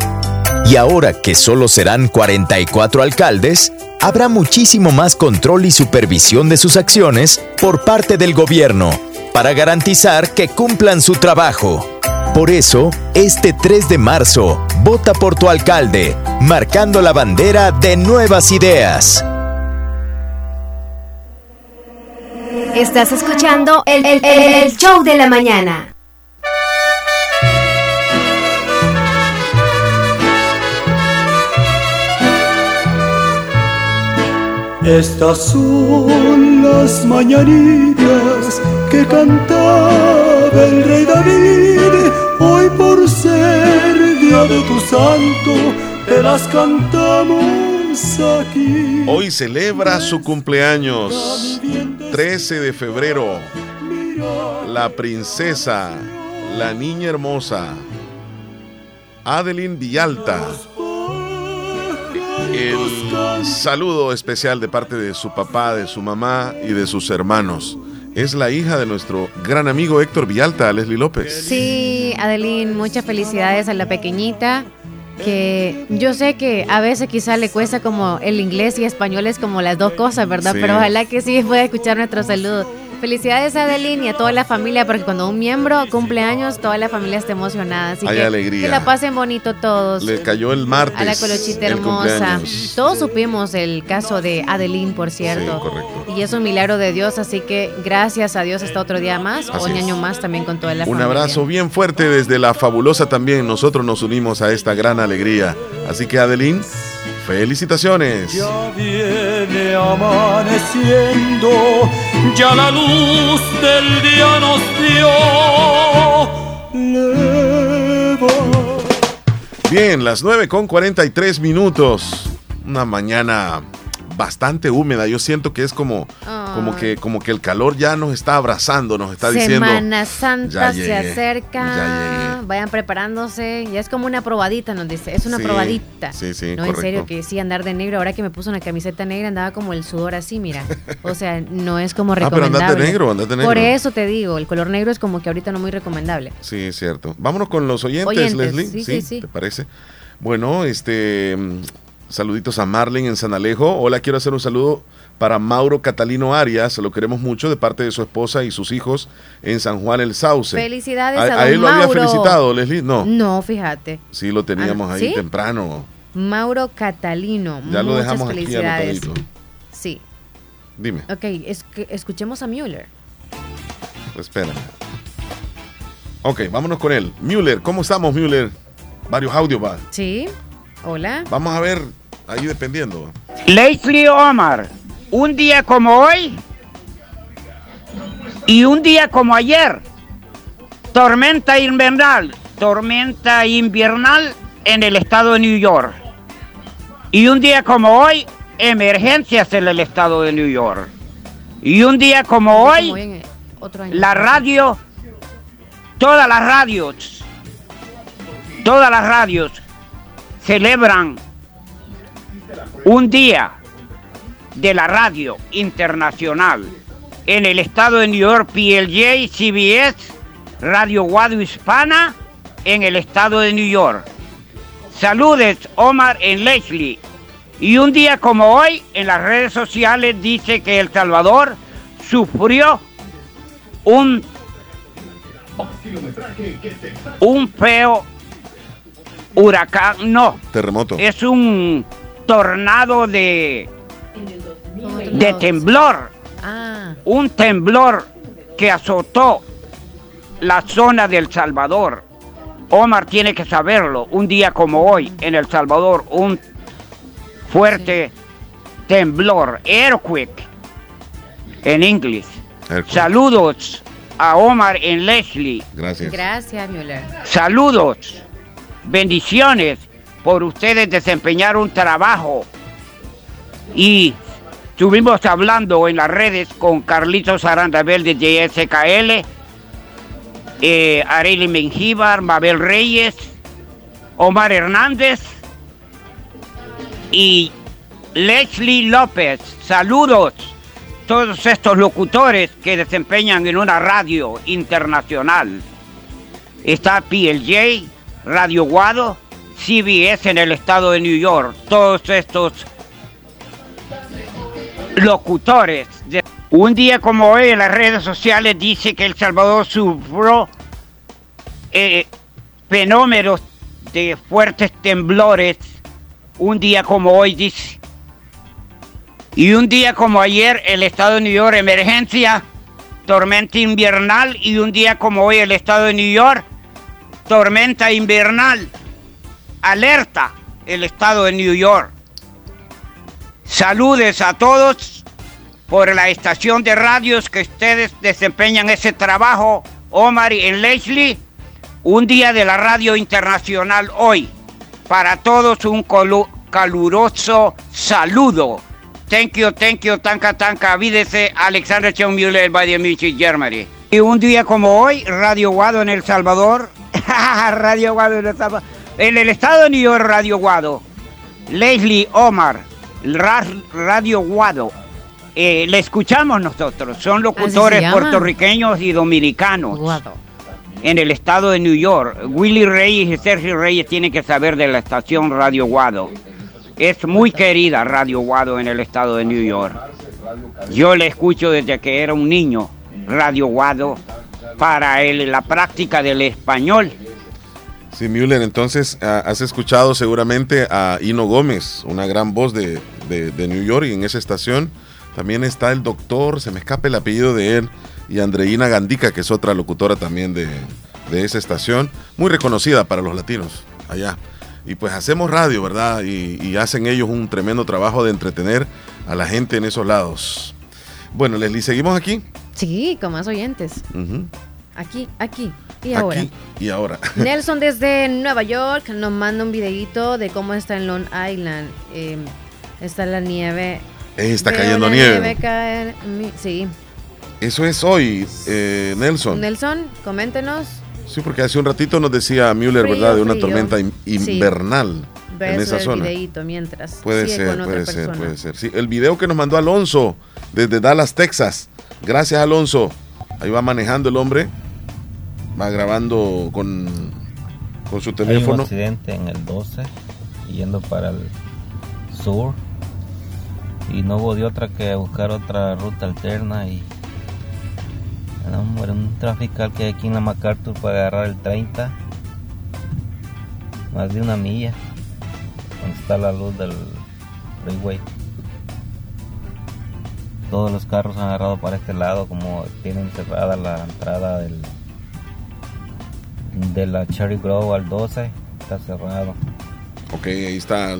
Y ahora que solo serán 44 alcaldes, habrá muchísimo más control y supervisión de sus acciones por parte del gobierno para garantizar que cumplan su trabajo. Por eso, este 3 de marzo, vota por tu alcalde, marcando la bandera de nuevas ideas. Estás escuchando el, el- el- show de la mañana. Estas son las mañanitas que cantaba el rey David. Hoy por ser día de tu santo, te las cantamos. Hoy celebra su cumpleaños, 13 de febrero. La princesa, la niña hermosa, Adeline Villalta. El saludo especial de parte de su papá, de su mamá y de sus hermanos. Es la hija de nuestro gran amigo Héctor Villalta, Leslie López. Sí, Adeline, muchas felicidades a la pequeñita. Que yo sé que a veces quizá le cuesta como el inglés y español es como las dos cosas, ¿verdad? Sí. Pero ojalá que sí pueda escuchar nuestro saludo. Felicidades a Adeline y a toda la familia, porque cuando un miembro cumple años, toda la familia está emocionada. Así Hay que alegría. que la pasen bonito todos. Le cayó el martes. A la colochita hermosa. Todos supimos el caso de Adeline, por cierto. Sí, correcto. Y es un milagro de Dios, así que gracias a Dios está otro día más, Así o un es. año más también con toda la Un familia. abrazo bien fuerte desde la fabulosa también. Nosotros nos unimos a esta gran alegría. Así que Adeline, felicitaciones. Ya viene amaneciendo, ya la luz del día nos dio. Leva- Bien, las 9 con 43 minutos. Una mañana bastante húmeda. Yo siento que es como, como, que, como que el calor ya nos está abrazando, nos está diciendo. Semana Santa "Ya se acerca, vayan preparándose, ya es como una probadita, nos dice, es una Sí, probadita. sí, sí, No, en serio, que sí, andar de negro, ahora que me puso una camiseta negra andaba como el sudor así, mira. O sea, no es como Ah, pero recomendable. andate negro, andate negro. Por eso te digo, el color negro es como que ahorita no muy recomendable. Sí, es cierto. Vámonos con los oyentes, Oyentes, Leslie. sí, sí, sí. ¿Te parece? Bueno, este. mm, Saluditos a Marlene en San Alejo. Hola, quiero hacer un saludo para Mauro Catalino Arias. Lo queremos mucho de parte de su esposa y sus hijos en San Juan el Sauce. Felicidades a, a, a don él lo había felicitado, Leslie. No, No, fíjate. sí lo teníamos Ah, ahí ¿sí? temprano. Mauro Catalino. Ya lo muchas dejamos aquí felicidades. anotadito. Sí. Dime, Ok, es que escuchemos a Müller. espera. Ok, vámonos con él. Müller, ¿cómo estamos, Müller? Varios audios, va. Sí. Hola. Vamos a ver, ahí dependiendo. Leslie Omar, un día como hoy y un día como ayer, tormenta invernal, tormenta invernal en el estado de New York. Y un día como hoy, emergencias en el estado de New York. Y un día como hoy, la radio, todas las radios, todas las radios celebran un día de la radio internacional en el estado de New York, PLJ, CBS, Radio Guado Hispana en el estado de New York. Saludes, Omar en Leslie. Y un día como hoy, en las redes sociales dice que El Salvador sufrió un, un feo huracán, no, Terremoto. es un tornado de, de temblor, Ah, un temblor que azotó la zona del Salvador. Omar tiene que saberlo, un día como hoy en El Salvador, un fuerte temblor, earthquake en inglés. Earthquake. Saludos a Omar en Leslie. Gracias. gracias, Müller. Saludos, bendiciones por ustedes desempeñar un trabajo. Y estuvimos hablando en las redes con Carlitos Arandabel de JSKL, eh, Arely Mengíbar, Mabel Reyes, Omar Hernández y Leslie López. Saludos todos estos locutores que desempeñan en una radio internacional. Está PLJ, Radio Guado, CBS en el estado de New York. Todos estos locutores. Un día como hoy en las redes sociales dice que El Salvador sufrió eh, fenómenos de fuertes temblores. Un día como hoy dice. Y un día como ayer el estado de New York emergencia, tormenta invernal. Y un día como hoy el estado de New York, tormenta invernal. Alerta el estado de New York. Saludes a todos por la estación de radios que ustedes desempeñan ese trabajo, Omar y Leslie. Un día de la radio internacional hoy. Para todos un caluroso saludo. Thank you, thank you, tanka, tanka. Vídese Alexander Müller, Bayern Munich, Germany. Y un día como hoy, Radio Guado en El Salvador. Radio Guado en El Salvador. En el estado de New Radio Guado. Leslie Omar, Radio Guado. Eh, le escuchamos nosotros. Son locutores puertorriqueños y dominicanos. En el estado de New York. Willy Reyes y Sergio Reyes tienen que saber de la estación Radio Guado. Es muy querida Radio Guado en el estado de New York. Yo le escucho desde que era un niño, Radio Guado, para el- la práctica del español. Sí, Müller, entonces ah, has escuchado seguramente a Hino Gómez, una gran voz de, de- de New York, y en esa estación también está el doctor, se me escapa el apellido de él, y Andreina Gandica, que es otra locutora también de, de esa estación, muy reconocida para los latinos allá. Y pues hacemos radio, ¿verdad? Y, y hacen ellos un tremendo trabajo de entretener a la gente en esos lados. Bueno, Leslie, ¿seguimos aquí? Sí, con más oyentes. Aquí, aquí y ahora. Aquí y ahora. Nelson desde Nueva York nos manda un videito de cómo está en Long Island. Eh, está la nieve. Eh, está Veo cayendo nieve. caer mi- Sí. Eso es hoy, eh, Nelson. Nelson, coméntenos. Sí, porque hace un ratito nos decía Müller, Frío, ¿verdad? De una frío. tormenta in- Sí. invernal Ve en esa zona. videíto mientras. Puede sigue ser, puede ser, persona. puede ser. Sí, el video que nos mandó Alonso desde Dallas, Texas. Gracias, Alonso. Ahí va manejando el hombre. Va grabando con, con su Hay un teléfono. accidente en el 12 yendo para el sur y no hubo de otra que buscar otra ruta alterna y hombre, un trafical que hay aquí en la MacArthur para agarrar el 30 más de una milla donde está la luz del freeway todos los carros han agarrado para este lado como tienen cerrada la entrada del de la Cherry Grove al 12 está cerrado Ok, ahí está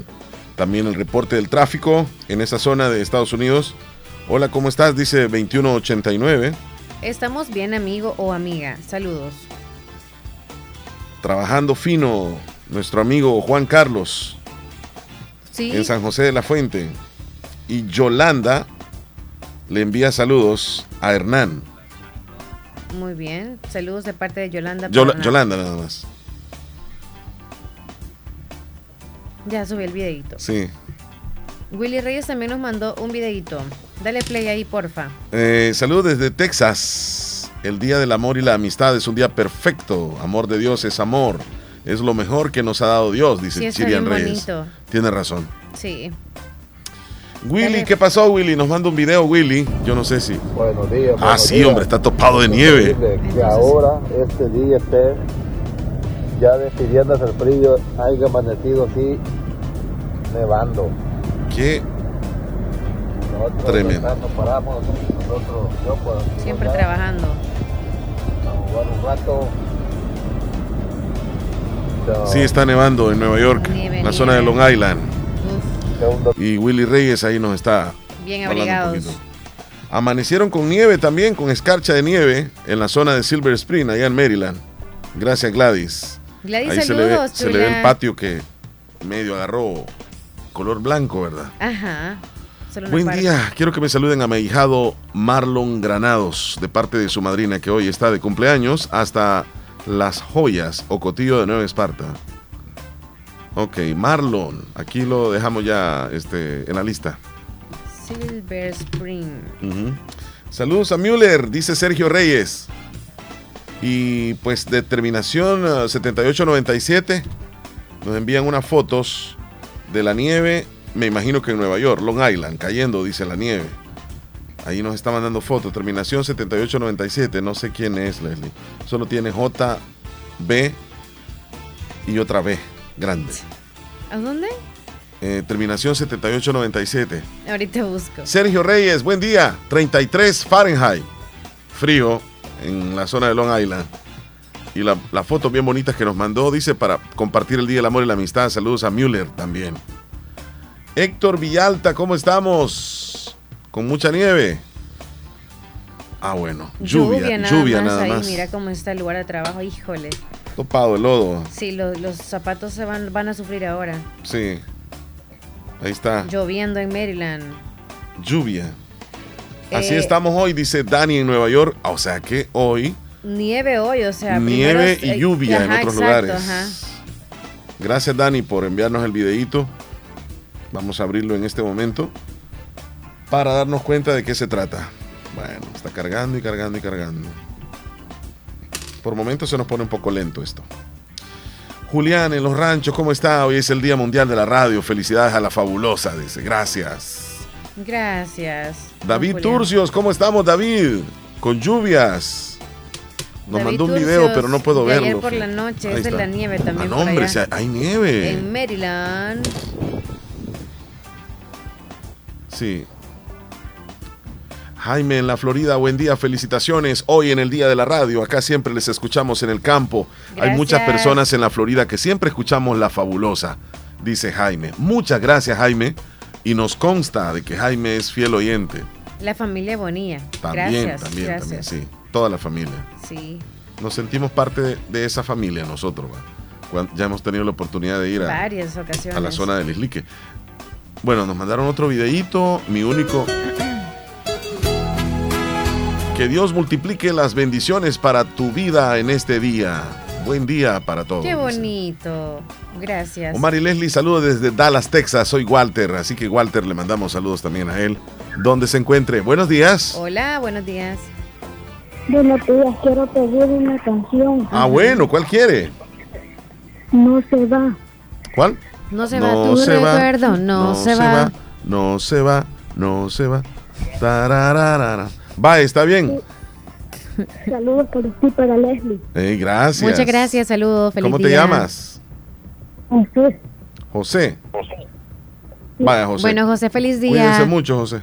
también el reporte del tráfico en esa zona de Estados Unidos. Hola, ¿cómo estás? Dice 2189. Estamos bien, amigo o amiga. Saludos. Trabajando fino, nuestro amigo Juan Carlos. Sí. en San José de la Fuente. Y Yolanda le envía saludos a Hernán. Muy bien. Saludos de parte de Yolanda. Yolanda nada más. Ya subí el videito. Sí. Willy Reyes también nos mandó un videito. Dale play ahí, porfa. Eh, saludos desde Texas. El día del amor y la amistad es un día perfecto. Amor de Dios es amor. Es lo mejor que nos ha dado Dios, dice Sí, Chirian Reyes. bonito. Tiene razón. Sí. Willy, ¿qué pasó, Willy? Nos manda un video, Willy. Yo no sé si. Buenos días. Ah, buenos sí, días. hombre, está topado de nieve. Que ahora, este día esté ya despidiéndose el frío, haya amanecido así, nevando. Qué Nosotros Tremendo. acá nos paramos, nosotros, yo pues, Siempre acá, trabajando. a jugar un rato. Sí, está nevando en Nueva York, Nieve, en la nieve. zona de Long Island. Y Willy Reyes ahí nos está Bien abrigados. Amanecieron con nieve también, con escarcha de nieve en la zona de Silver Spring, allá en Maryland. Gracias, Gladys. Gladys, ahí se le, ve, saludos, se le ve el patio que medio agarró color blanco, ¿verdad? Ajá. Buen parte. día, quiero que me saluden a mi hijado Marlon Granados, de parte de su madrina que hoy está de cumpleaños, hasta Las Joyas, Ocotillo de Nueva Esparta. Ok, Marlon, aquí lo dejamos ya este, en la lista. Silver Spring. Saludos a Müller, dice Sergio Reyes. Y pues de terminación eh, 7897 nos envían unas fotos de la nieve, me imagino que en Nueva York, Long Island, cayendo, dice la nieve. Ahí nos está mandando fotos, terminación 7897, no sé quién es Leslie. Solo tiene J, B y otra B, grande. ¿A dónde? Eh, terminación 7897. Ahorita busco. Sergio Reyes, buen día. 33 Fahrenheit. Frío en la zona de Long Island. Y la, la foto bien bonitas que nos mandó, dice, para compartir el Día del Amor y la Amistad. Saludos a Müller también. Héctor Villalta, ¿cómo estamos? Con mucha nieve. Ah, bueno. Lluvia, lluvia, nada, ahí. más. Mira cómo está el lugar de trabajo. Híjole. Topado el lodo. Sí, lo- los zapatos se van, van a sufrir ahora. Sí. Ahí está. Lloviendo en Maryland. Lluvia. Así Eh, estamos hoy, dice Dani en Nueva York. O sea que hoy Nieve hoy, o sea. Nieve y lluvia en Ajá, otros exacto, lugares. ajá. Gracias Dani por enviarnos el videíto. Vamos a abrirlo en este momento para darnos cuenta de qué se trata. Bueno, está cargando y cargando y cargando. Por momentos se nos pone un poco lento esto. Julián en los ranchos, ¿cómo está? Hoy es el Día Mundial de la Radio. Felicidades a la fabulosa, dice. Gracias. Gracias. David. Turcios, ¿cómo estamos, David? Con lluvias. Nos David mandó un Turcios, video, pero no puedo de verlo. Ayer por la noche, Ahí es de está. la nieve también. Ah, no, hombre, allá. hay nieve. En Maryland. Sí. Jaime en la Florida, buen día, felicitaciones. Hoy en el Día de la Radio, acá siempre les escuchamos en el campo. Hay muchas personas en la Florida que siempre escuchamos La Fabulosa, dice Jaime. Muchas gracias, Jaime. Y nos consta de que Jaime es fiel oyente. La familia Bonilla. También, Gracias. también, gracias. también, sí. Toda la familia. Sí. Nos sentimos parte de, de esa familia nosotros. Ya hemos tenido la oportunidad de ir a, Varias ocasiones. a la zona del Islique. Bueno, nos mandaron otro videíto, mi único. Que Dios multiplique las bendiciones para tu vida en este día. Buen día para todos. Qué bonito. Gracias. Omar y Leslie, saludos desde Dallas, Texas. Soy Walter, así que Walter le mandamos saludos también a él. Donde se encuentre. Buenos días. Hola, buenos días. Buenos días, quiero pedir una canción. Ah, bueno, ¿cuál quiere? No se va. ¿Cuál? No se va tu recuerdo, no se va. No se va, no se va. Tarararara. Va, está bien. Saludos para y para Leslie. Ey, gracias. Muchas gracias, saludos, feliz ¿Cómo te día. llamas? José. José. Vaya, José. Bueno, José, feliz día. Cuídense mucho, José.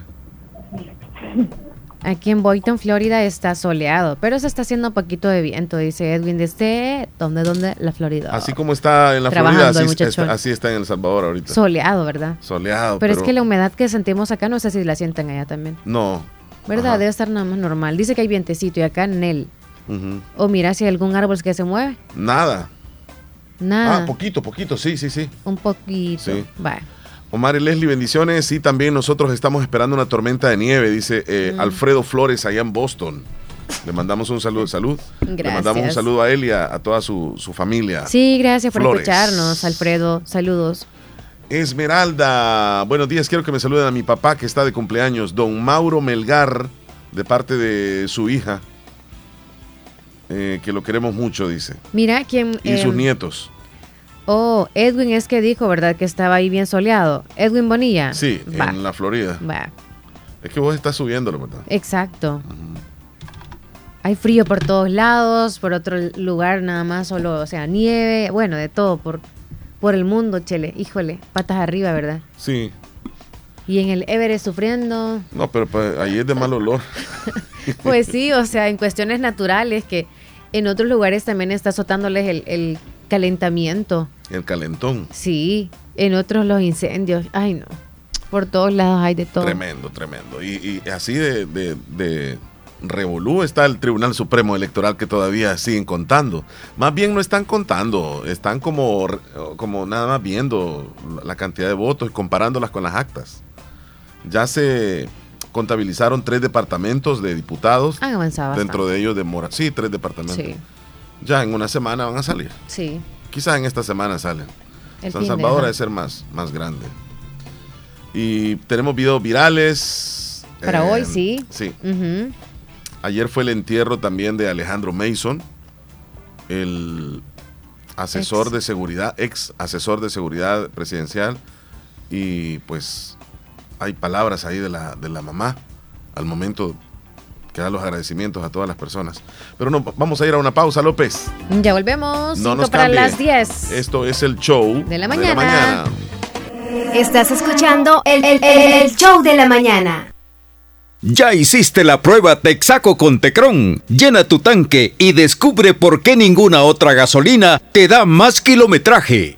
Aquí en Boynton, Florida, está soleado, pero se está haciendo un poquito de viento, dice Edwin desde ¿dónde, dónde? La Florida. Así como está en la Florida, Trabajando así está, muchachón. así está en El Salvador ahorita. Soleado, ¿verdad? Soleado. Pero, es que la humedad que sentimos acá, no sé si la sienten allá también. No. ¿Verdad? Ajá. Debe estar nada más normal. Dice que hay vientecito y acá en él. Ujú. O mira si hay algún árbol que se mueve. Nada. Nada. Ah, poquito, poquito, sí, sí, sí. un poquito. Sí. Va. Omar y Leslie, bendiciones. Y también nosotros estamos esperando una tormenta de nieve, dice eh, Mm. Alfredo Flores allá en Boston. Le mandamos un saludo de salud. Le Gracias. mandamos un saludo a él y a, a toda su, su familia. Sí, gracias por Flores. escucharnos, Alfredo. Saludos. Esmeralda, buenos días. Quiero que me saluden a mi papá que está de cumpleaños, don Mauro Melgar, de parte de su hija. eh, que lo queremos mucho, dice. Mira quién. Y sus em, nietos. Oh, Edwin es que dijo, ¿verdad? Que estaba ahí bien soleado. Edwin Bonilla. Sí, en la Florida. Es que vos estás subiéndolo, ¿verdad? Exacto. Hay frío por todos lados, por otro lugar nada más solo, o sea, nieve, bueno, de todo por, por el mundo, chele. Híjole, patas arriba, ¿verdad? Sí. Y en el Everest sufriendo. No, pero pues, ahí es de mal olor. Pues sí, o sea, en cuestiones naturales que en otros lugares también está azotándoles el, el calentamiento. El calentón. Sí, en otros los incendios. Ay, no. Por todos lados hay de todo. Tremendo, tremendo. Y, y así de, de, de revolú está el Tribunal Supremo Electoral que todavía siguen contando. Más bien no están contando, están como, como nada más viendo la cantidad de votos y comparándolas con las actas. Ya se contabilizaron tres departamentos de diputados. Han avanzado Dentro de ellos de Mora. Sí, tres departamentos. Sí. Ya en una semana van a salir. Sí. Quizás en esta semana salen. El San Salvador ajá. ha de ser más, más grande. Y tenemos videos virales. Para Eh, hoy sí. Sí. Ujú. Ayer fue el entierro también de Alejandro Mason, el asesor Ex. de seguridad, ex asesor de seguridad presidencial. Y pues hay palabras ahí de la, de la mamá al momento que da los agradecimientos a todas las personas. Pero no, vamos a ir a una pausa, López. Ya volvemos. No nos para cambie. las 10. Esto es el show De la mañana. Estás escuchando el, el- el show de la mañana. Ya hiciste la prueba Texaco con Tecron. Llena tu tanque y descubre por qué ninguna otra gasolina te da más kilometraje.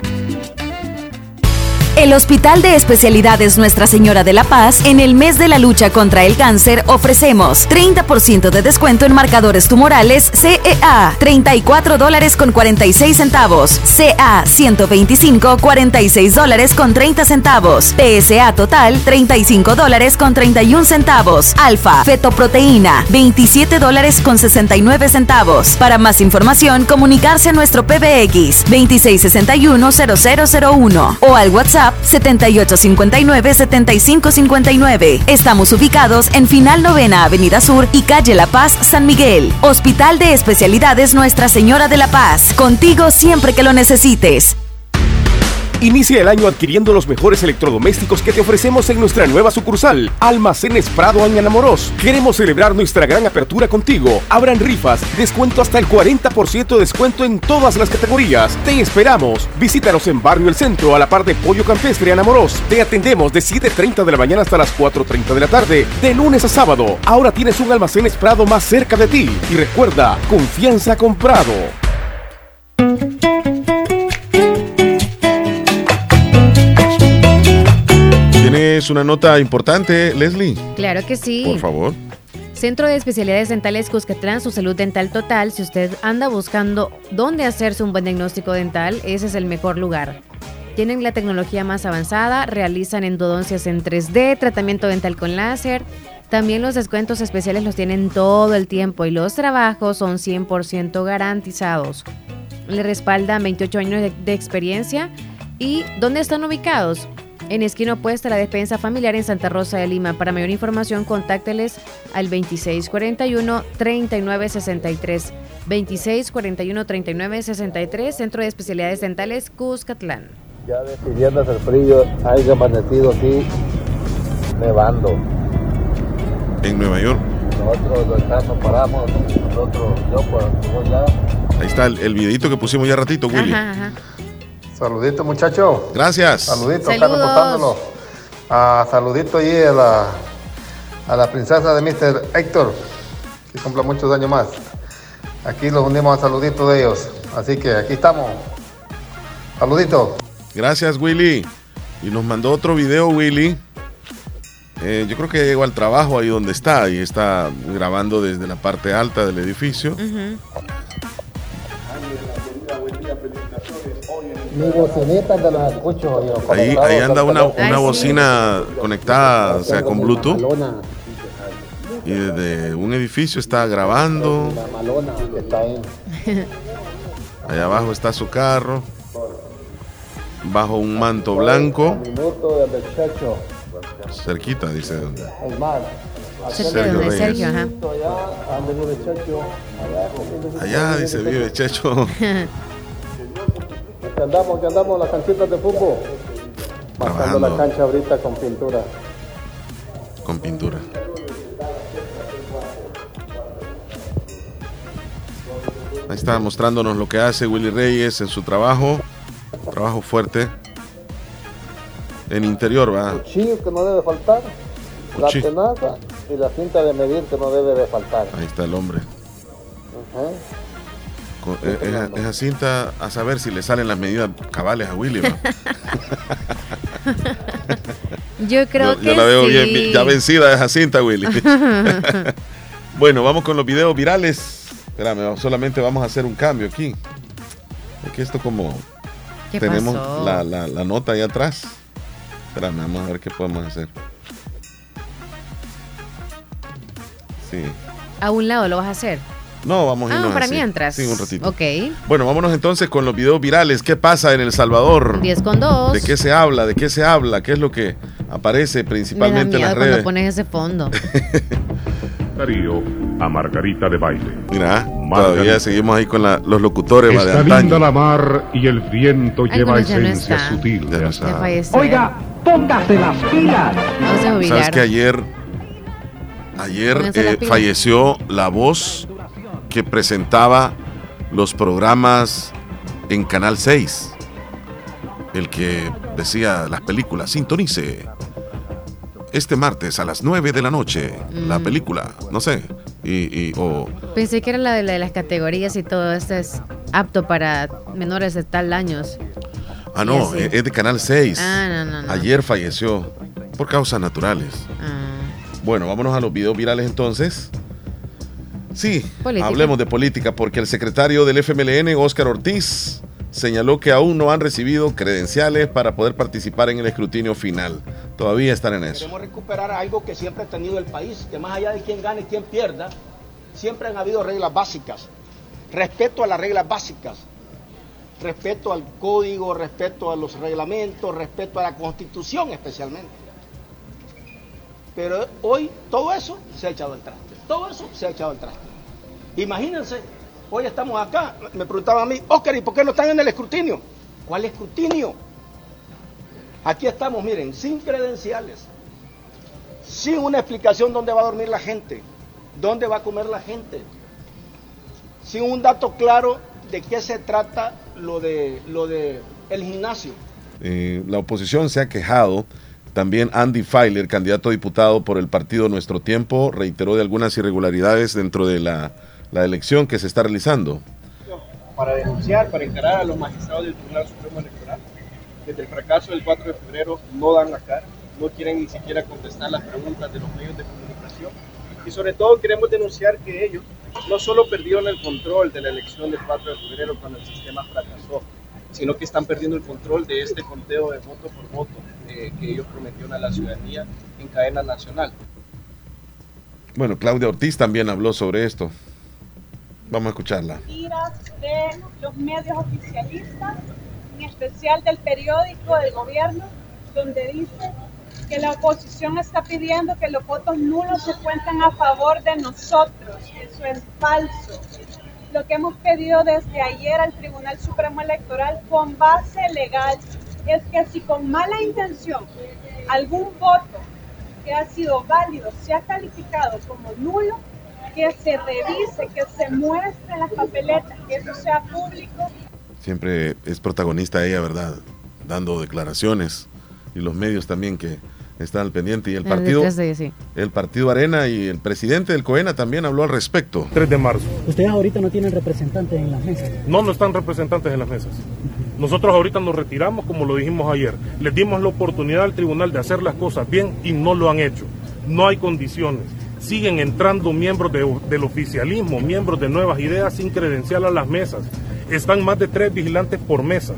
El Hospital de Especialidades Nuestra Señora de la Paz, en el mes de la lucha contra el cáncer, ofrecemos 30% de descuento en marcadores tumorales CEA, 34 dólares con 46 centavos, CA 125, 46 dólares con 30 centavos, PSA total 35 dólares con 31 centavos, Alfa, fetoproteína 27 dólares con 69 centavos. Para más información, comunicarse a nuestro PBX 2661-0001 o al WhatsApp 7859-7559. Estamos ubicados en Final Novena Avenida Sur y Calle La Paz, San Miguel. Hospital de Especialidades Nuestra Señora de la Paz. Contigo siempre que lo necesites. Inicia el año adquiriendo los mejores electrodomésticos que te ofrecemos en nuestra nueva sucursal, Almacenes Prado Añanamoros. Queremos celebrar nuestra gran apertura contigo. Habrán rifas, descuento hasta el 40% de descuento en todas las categorías. Te esperamos. Visítanos en Barrio El Centro, a la par de Pollo Campestre Anamoros. Te atendemos de 7.30 de la mañana hasta las 4.30 de la tarde, de lunes a sábado. Ahora tienes un Almacenes Prado más cerca de ti. Y recuerda, confianza comprado. Tienes una nota importante, Leslie. Claro que sí. Por favor. Centro de Especialidades Dentales Cuscatlán, su salud dental total. Si usted anda buscando dónde hacerse un buen diagnóstico dental, ese es el mejor lugar. Tienen la tecnología más avanzada, realizan endodoncias en 3D, tratamiento dental con láser. También los descuentos especiales los tienen todo el tiempo y los trabajos son 100% garantizados. Le respaldan 28 años de, de experiencia. ¿Y dónde están ubicados? En esquina opuesta a la despensa familiar en Santa Rosa de Lima. Para mayor información, contácteles al 2641-3963. 2641-3963, Centro de Especialidades Dentales, Cuscatlán. Ya decidiéndose el frío, hay amanecido así, nevando. En Nueva York. Nosotros paramos, nosotros, yo pues, yo ya. Ahí está el, el videito que pusimos ya ratito, Willy. Ajá, ajá. Saludito, muchacho. Gracias. Saludito, reportándolo. Ah, saludito ahí a la, a la princesa de Mr. Héctor, que cumpla muchos años más. Aquí los unimos a saludito de ellos. Así que aquí estamos. Saludito. Gracias, Willy. Y nos mandó otro video, Willy. Eh, yo creo que llegó al trabajo ahí donde está y está grabando desde la parte alta del edificio. Mi bocinita te la escucho yo. Ahí, ahí anda una, una bocina conectada, o sea, con Bluetooth. Y desde un edificio está grabando. La malona que está ahí. Allá abajo está su carro. Bajo un manto blanco. Cerquita, dice. Es más. Sergio Reyes. Sergio, ajá. Allá dice vive Checho. Que andamos, que andamos las canchitas de fútbol. Pasando la cancha ahorita con pintura. Con pintura. Ahí está mostrándonos lo que hace Willy Reyes en su trabajo. Trabajo fuerte. En interior, va. Cuchillo que no debe faltar. La tenaza y la cinta de medir que no debe de faltar. Ahí está el hombre. Eh, esa, esa cinta, a saber si le salen las medidas cabales a Willy. Yo creo yo, que yo la veo sí. bien, ya vencida esa cinta, Willy. bueno, vamos con los videos virales. Espérame, solamente vamos a hacer un cambio aquí. Porque esto como ¿Qué tenemos la, la- la nota ahí atrás. Espérame, vamos a ver qué podemos hacer. Sí. A un lado lo vas a hacer. No, vamos a Ah, irnos para así. mientras. Sí, un ratito. Ok. Bueno, vámonos entonces con los videos virales. ¿Qué pasa en El Salvador? 10 con 2. ¿De qué se habla? ¿De qué se habla? ¿Qué es lo que aparece Me da principalmente en miedo las cuando redes? pones ese fondo. Darío a Margarita de baile. Mira, todavía seguimos ahí con la- los locutores va, de Está antaño. linda la mar y el viento lleva no esencia sutil de azar. Oiga, póngase las pilas. Vamos a ¿Sabes que ayer, ayer eh, falleció la voz que presentaba los programas en Canal 6? El que decía las películas, sintonice. Este martes a las 9 de la noche, la Mm. película, no sé, y, y- o Pensé que era la de, la de las categorías y todo. Este es apto para menores de tal años. Ah, no, es de Canal 6. Ah, no, no, no. Ayer falleció por causas naturales. Ah. Bueno, vámonos a los videos virales entonces. Sí, Política. hablemos de política porque el secretario del FMLN, Óscar Ortiz, señaló que aún no han recibido credenciales para poder participar en el escrutinio final. Todavía están en eso. Queremos recuperar algo que siempre ha tenido el país, que más allá de quién gane y quién pierda, siempre han habido reglas básicas. Respeto a las reglas básicas, respeto al código, respeto a los reglamentos, respeto a la constitución especialmente. Pero hoy todo eso se ha echado al traste. Todo eso se ha echado al traste. Imagínense, hoy estamos acá, me preguntaban a mí, Oscar, ¿y por qué no están en el escrutinio? ¿Cuál escrutinio? Aquí estamos, miren, sin credenciales, sin una explicación dónde va a dormir la gente, dónde va a comer la gente, sin un dato claro de qué se trata lo de lo de el gimnasio. Eh, la oposición se ha quejado. También Andy Feiler, candidato a diputado por el partido Nuestro Tiempo, reiteró de algunas irregularidades dentro de la, la elección que se está realizando. Para denunciar, para encarar a los magistrados del Tribunal Supremo Electoral. Desde el fracaso del 4 de febrero no dan la cara, no quieren ni siquiera contestar las preguntas de los medios de comunicación. Y sobre todo queremos denunciar que ellos no solo perdieron el control de la elección del 4 de febrero cuando el sistema fracasó, sino que están perdiendo el control de este conteo de voto por voto eh, que ellos prometieron a la ciudadanía en cadena nacional. Bueno, Claudia Ortiz también habló sobre esto. Vamos a escucharla. de los medios oficialistas, en especial del periódico del gobierno, donde dice que la oposición está pidiendo que los votos nulos se cuenten a favor de nosotros. Eso es falso. Lo que hemos pedido desde ayer al Tribunal Supremo Electoral con base legal es que si con mala intención algún voto que ha sido válido se ha calificado como nulo, que se revise, que se muestre las papeletas, que eso sea público. Siempre es protagonista ella, ¿verdad? Dando declaraciones y los medios también que están al pendiente y el partido el partido Arena y el presidente del COENA también habló al respecto. 3 de marzo. ¿Ustedes ahorita no tienen representantes en las mesas? No, no están representantes en las mesas. Nosotros ahorita nos retiramos como lo dijimos ayer. Les dimos la oportunidad al tribunal de hacer las cosas bien y no lo han hecho. No hay condiciones. Siguen entrando miembros del oficialismo, miembros de nuevas ideas sin credencial a las mesas. Están más de tres vigilantes por mesa.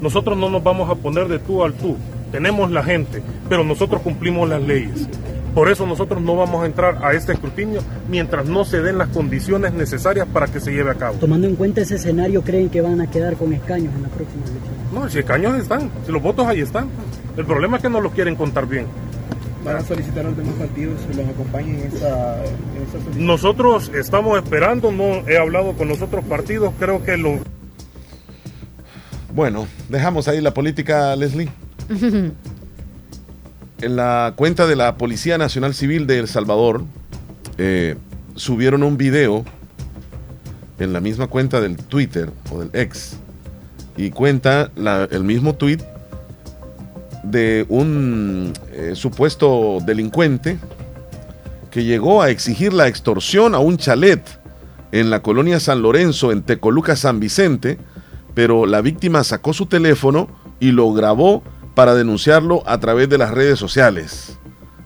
Nosotros no nos vamos a poner de tú al tú tenemos la gente, pero nosotros cumplimos las leyes. Por eso nosotros no vamos a entrar a este escrutinio mientras no se den las condiciones necesarias para que se lleve a cabo. Tomando en cuenta ese escenario, ¿creen que van a quedar con escaños en la próxima elección? No, si escaños están, si los votos ahí están. El problema es que no los quieren contar bien. ¿Van a solicitar a los demás partidos que los acompañen en esa, en Nosotros estamos esperando, no he hablado con los otros partidos, creo que lo... Bueno, dejamos ahí la política, Leslie. en la cuenta de la Policía Nacional Civil de El Salvador eh, subieron un video en la misma cuenta del Twitter o del ex y cuenta el mismo tweet de un eh, supuesto delincuente que llegó a exigir la extorsión a un chalet en la colonia San Lorenzo en Tecoluca San Vicente, pero la víctima sacó su teléfono y lo grabó para denunciarlo a través de las redes sociales.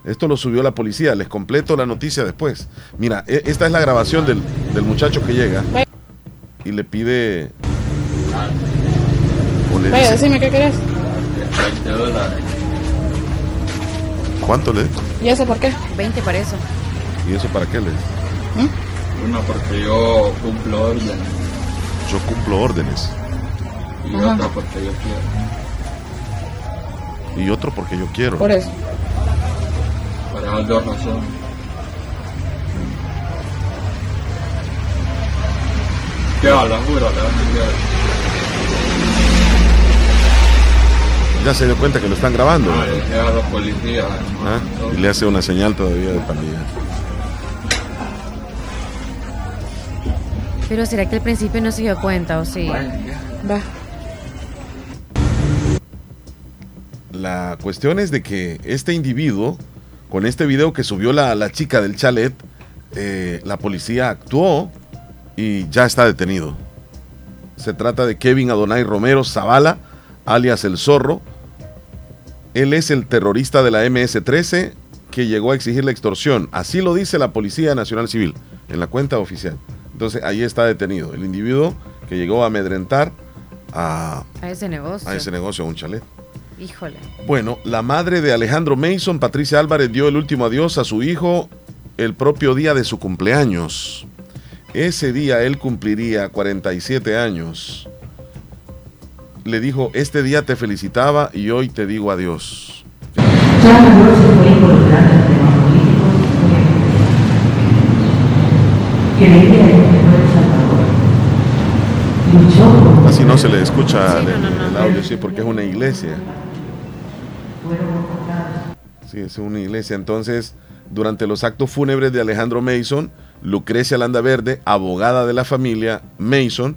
Esto lo subió la policía, les completo la noticia después. Mira, e, esta es la grabación del, muchacho que llega y le pide... Vaya, decime qué querés. ¿Cuánto le? ¿Y eso por qué? 20 para eso. ¿Y eso para qué le? ¿Mm? Uno, porque yo cumplo órdenes. Yo cumplo órdenes. Y otro, porque yo quiero y otro porque yo quiero. Por eso. Para las dos razones. ¿Qué habla, juro? Ya se dio cuenta que lo están grabando. Ah, a los policías. ¿Ah? Y le hace una señal todavía de pandilla. Pero será que al principio no se dio cuenta o sí? Va. La cuestión es de que este individuo, con este video que subió la, chica del chalet, eh, la policía actuó y ya está detenido. Se trata de Kevin Adonai Romero Zavala, alias El Zorro. Él es el terrorista de la MS-13 que llegó a exigir la extorsión. Así lo dice la Policía Nacional Civil en la cuenta oficial. Entonces ahí está detenido el individuo que llegó a amedrentar a, a ese negocio. A ese negocio, a un chalet. Híjole. Bueno, la madre de Alejandro Mason, Patricia Álvarez, dio el último adiós a su hijo el propio día de su cumpleaños. Ese día él cumpliría 47 años. Le dijo, este día te felicitaba y hoy te digo adiós. Así no se le escucha el, audio, sí, porque es una iglesia. Sí, es una iglesia. Entonces, durante los actos fúnebres de Alejandro Mason, Lucrecia Landaverde, abogada de la familia Mason,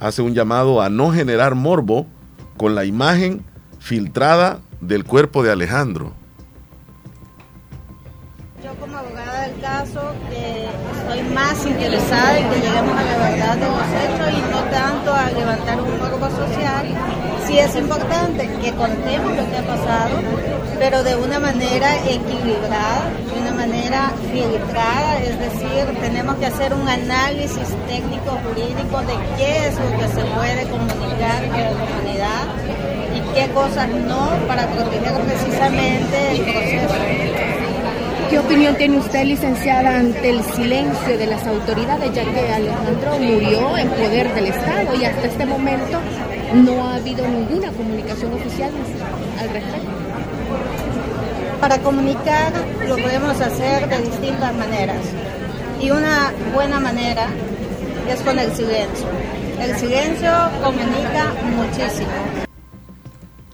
hace un llamado a no generar morbo con la imagen filtrada del cuerpo de Alejandro. Yo como abogada del caso eh, estoy más interesada en que lleguemos a la verdad de los hechos y no tanto a levantar un morbo social sí es importante que contemos lo que ha pasado, pero de una manera equilibrada, de una manera filtrada, es decir, tenemos que hacer un análisis técnico jurídico de qué es lo que se puede comunicar a la comunidad y qué cosas no para proteger precisamente el proceso. ¿Qué opinión tiene usted, licenciada, ante el silencio de las autoridades, ya que Alejandro murió en poder del Estado y hasta este momento no ha habido ninguna comunicación oficial al respecto? Para comunicar lo podemos hacer de distintas maneras y una buena manera es con el silencio. El silencio comunica muchísimo.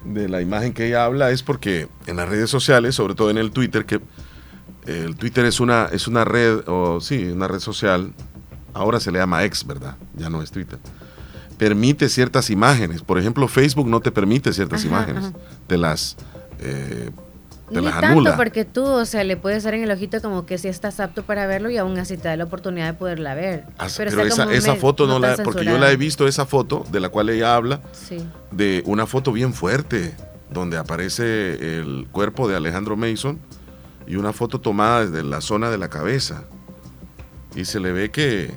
De la imagen que ella habla es porque en las redes sociales, sobre todo en el Twitter, que el Twitter es una, es una red, o sí, una red social, ahora se le llama ex, ¿verdad? Ya no es Twitter. Permite ciertas imágenes. Por ejemplo, Facebook no te permite ciertas Ajá, imágenes. ajá. Te las, eh, te Ni tanto porque tú, o sea, le puedes dar en el ojito como que si estás apto para verlo y aún así te da la oportunidad de poderla ver. Ah, Pero, esa, foto no, tan la, porque yo la he visto, esa foto de la cual ella habla, Sí. de una foto bien fuerte, donde aparece el cuerpo de Alejandro Mason y una foto tomada desde la zona de la cabeza. Y se le ve que,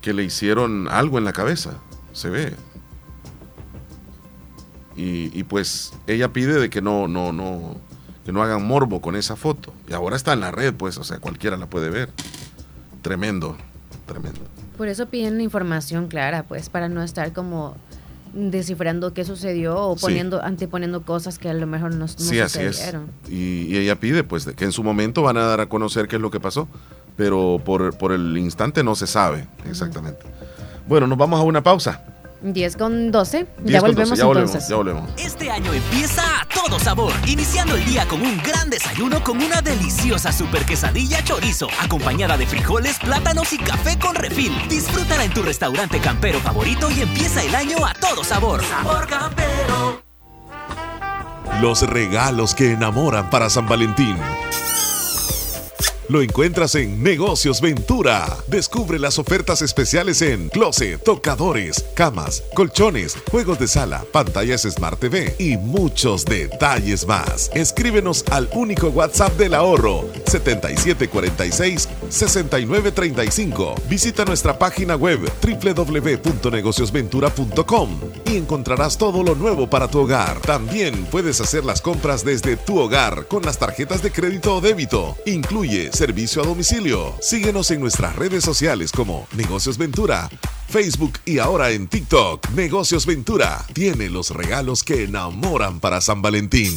que le hicieron algo en la cabeza, se ve. Y, y pues ella pide de que no, no, no, que no hagan morbo con esa foto. Y ahora está en la red, pues, o sea, cualquiera la puede ver. Tremendo, tremendo. Por eso piden información clara, pues, para no estar como descifrando qué sucedió o Sí. poniendo, anteponiendo cosas que a lo mejor no, no Sí, así es. y ella pide pues de que en su momento van a dar a conocer qué es lo que pasó, pero por, por el instante no se sabe exactamente. Bueno, nos vamos a una pausa. 10 con 12. 10 Ya con volvemos 12, ya volvemos, entonces. ya volvemos. Este año empieza a todo sabor, iniciando el día con un gran desayuno con una deliciosa super quesadilla chorizo, acompañada de frijoles, plátanos y café con refil. Disfrútala en tu restaurante campero favorito y empieza el año a todo sabor. Sabor campero. Los regalos que enamoran para San Valentín. Lo encuentras en Negocios Ventura. Descubre las ofertas especiales en closet, tocadores, camas, colchones, juegos de sala, pantallas Smart TV y muchos detalles más. Escríbenos al único WhatsApp del ahorro 7746-6935. Visita nuestra página web www.negociosventura.com y encontrarás todo lo nuevo para tu hogar. También puedes hacer las compras desde tu hogar con las tarjetas de crédito o débito. Incluye servicio a domicilio. Síguenos en nuestras redes sociales como Negocios Ventura, Facebook y ahora en TikTok. Negocios Ventura tiene los regalos que enamoran para San Valentín.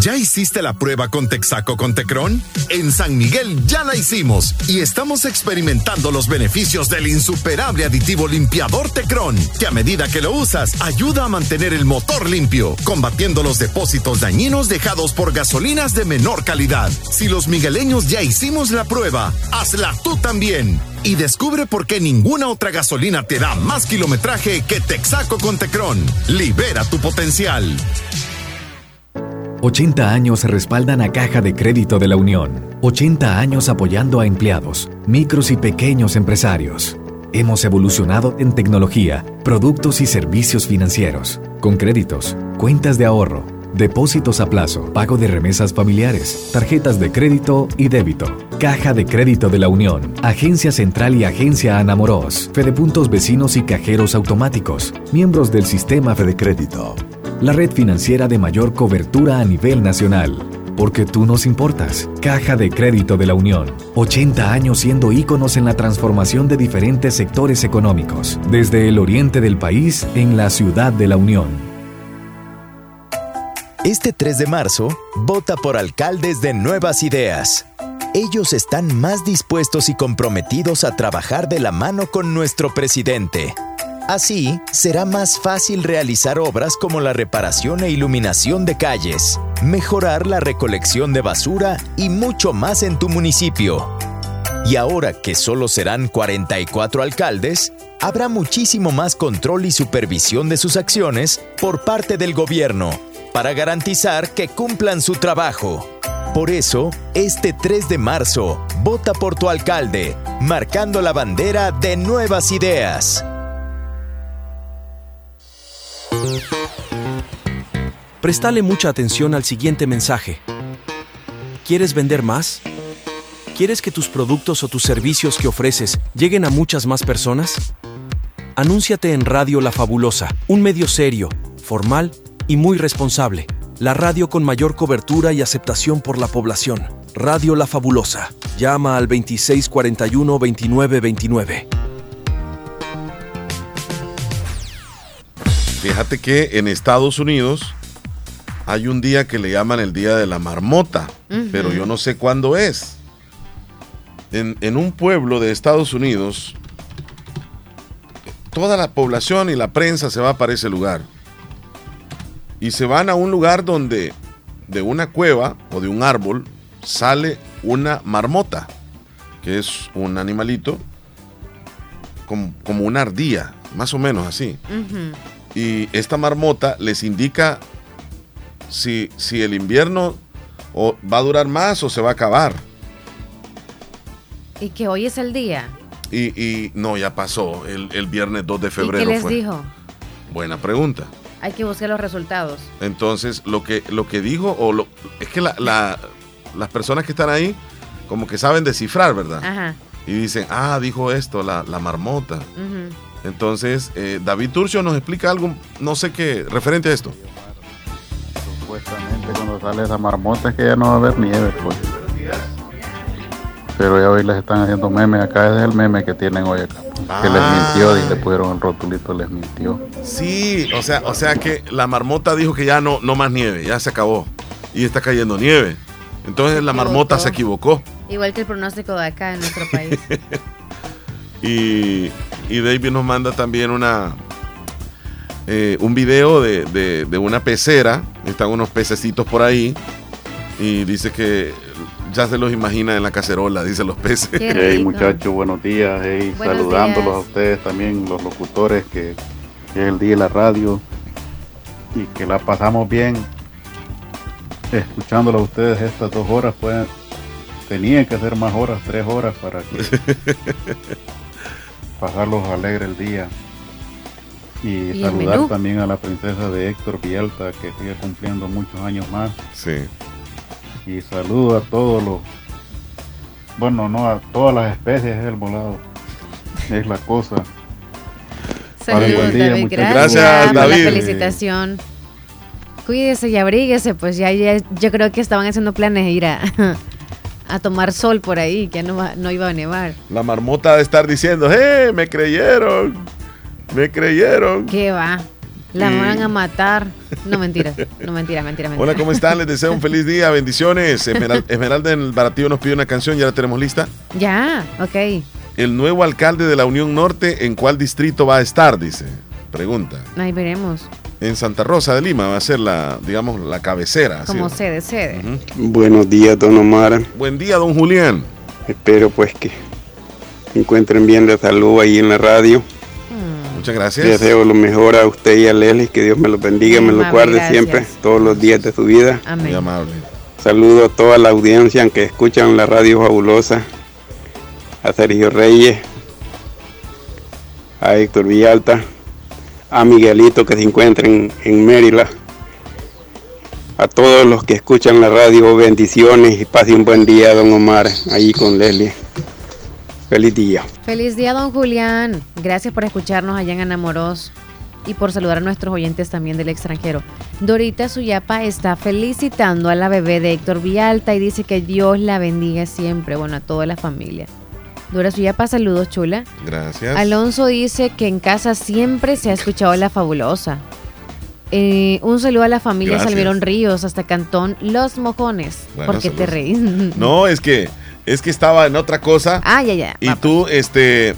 ¿Ya hiciste la prueba con Texaco con Tecron? En San Miguel ya la hicimos y estamos experimentando los beneficios del insuperable aditivo limpiador Tecron, que a medida que lo usas ayuda a mantener el motor limpio, combatiendo los depósitos dañinos dejados por gasolinas de menor calidad. Si los migueleños ya hicimos la prueba, hazla tú también. Y descubre por qué ninguna otra gasolina te da más kilometraje que Texaco con Tecron. Libera tu potencial. 80 años respaldan a Caja de Crédito de la Unión. 80 años apoyando a empleados, micros y pequeños empresarios. Hemos evolucionado en tecnología, productos y servicios financieros, con créditos, cuentas de ahorro, depósitos a plazo, pago de remesas familiares, tarjetas de crédito y débito. Caja de Crédito de la Unión, Agencia Central y Agencia Anamoros, Fedepuntos Vecinos y Cajeros Automáticos, miembros del sistema Fede Crédito. La red financiera de mayor cobertura a nivel nacional. Porque tú nos importas. Caja de Crédito de la Unión. 80 años siendo íconos en la transformación de diferentes sectores económicos. Desde el oriente del país en la ciudad de la Unión. Este 3 de marzo, vota por alcaldes de nuevas ideas. Ellos están más dispuestos y comprometidos a trabajar de la mano con nuestro presidente. Así, será más fácil realizar obras como la reparación e iluminación de calles, mejorar la recolección de basura y mucho más en tu municipio. Y ahora que solo serán 44 alcaldes, habrá muchísimo más control y supervisión de sus acciones por parte del gobierno para garantizar que cumplan su trabajo. Por eso, este 3 de marzo, vota por tu alcalde, marcando la bandera de nuevas ideas. Prestale mucha atención al siguiente mensaje. ¿Quieres vender más? ¿Quieres que tus productos o tus servicios que ofreces lleguen a muchas más personas? Anúnciate en Radio La Fabulosa, un medio serio, formal y muy responsable. La radio con mayor cobertura y aceptación por la población. Radio La Fabulosa. Llama al 2641-2929. Fíjate que en Estados Unidos hay un día que le llaman el Día de la Marmota, pero yo no sé cuándo es. En, en un pueblo de Estados Unidos, toda la población y la prensa se va para ese lugar. Y se van a un lugar donde de una cueva o de un árbol sale una marmota, que es un animalito como, como una ardilla, más o menos así. Y esta marmota les indica si, si el invierno o va a durar más o se va a acabar. Y que hoy es el día. Y, y no, ya pasó. El, el viernes 2 de ¿Y febrero qué les fue. dijo? Buena pregunta. Hay que buscar los resultados. Entonces, lo que, lo que dijo, o lo, es que la- la- las personas que están ahí, como que saben descifrar, ¿verdad? Ajá. Y dicen, ah, dijo esto, la, la marmota. Entonces, eh, David Turcio nos explica algo, no sé qué, referente a esto. Supuestamente cuando sale esa marmota es que ya no va a haber nieve, pues. Pero ya hoy les están haciendo memes acá, ese es el meme que tienen hoy acá. Que les Ah. mintió y le pusieron el rotulito, les mintió. Sí, o sea, o sea que la marmota dijo que ya no, no más nieve, ya se acabó. Y está cayendo nieve. Entonces la marmota se equivocó. Igual que el pronóstico de acá en nuestro país. Y, y David nos manda también una eh, un video de, de- de una pecera. Están unos pececitos por ahí. Y dice que ya se los imagina en la cacerola, dice los peces. Hey muchachos, buenos días. Hey, Buenos saludándolos días. a ustedes también, los locutores, que, que es el día de la radio y que la pasamos bien escuchándolos a ustedes estas dos horas. Pues tenían que hacer más horas, tres horas para que pasarlos alegre el día. Y, ¿Y el saludar también a la princesa de Héctor Villalta que sigue cumpliendo muchos años más. Sí. Y saludo a todos los, bueno, no a todas las especies del volado. Es la cosa. Pasen buen Saludos, día, David. Gracias, por la felicitación. Cuídese y abríguese, pues ya, ya- yo creo que estaban haciendo planes de ir a, a tomar sol por ahí, que ya no, va- no iba a nevar. La marmota de estar diciendo, ¡eh! Me creyeron. Me creyeron. ¿Qué va? La Y- van a matar. No, mentira. No, mentira, mentira, mentira. Hola, ¿cómo están? Les deseo un feliz día, bendiciones. Esmeral- Esmeralda en el Baratillo nos pide una canción, ya la tenemos lista. Ya, ok. El nuevo alcalde de la Unión Norte, ¿en cuál distrito va a estar? Dice. Pregunta. Ahí veremos. En Santa Rosa de Lima va a ser la, digamos, la cabecera. ¿sí? Como sede, sede. Buenos días, don Omar. Buen día, don Julián. Espero pues que encuentren bien de salud ahí en la radio. Muchas gracias. Deseo lo mejor a usted y a Leslie, que Dios me los bendiga, me los guarde gracias. siempre, todos los días de su vida. Amén. Muy amable. Saludo a toda la audiencia que escuchan la radio fabulosa, a Sergio Reyes, a Héctor Villalta, a Miguelito que se encuentra en, en Maryland, a todos los que escuchan la radio, bendiciones y pase un buen día, don Omar, ahí con Leslie. Feliz día. Feliz día, don Julián. Gracias por escucharnos allá en Anamoros. y por saludar a nuestros oyentes también del extranjero. Dorita Suyapa está felicitando a la bebé de Héctor Villalta y dice que Dios la bendiga siempre, bueno, a toda la familia. Dora Suyapa, saludos, chula. Gracias. Alonso dice que en casa siempre se ha escuchado la fabulosa. Eh, un saludo a la familia Gracias. Salmerón Ríos hasta Cantón Los Mojones. Bueno, ¿Por qué te reís? No, es que es que estaba en otra cosa. Ah, ya, ya. Y tú, este,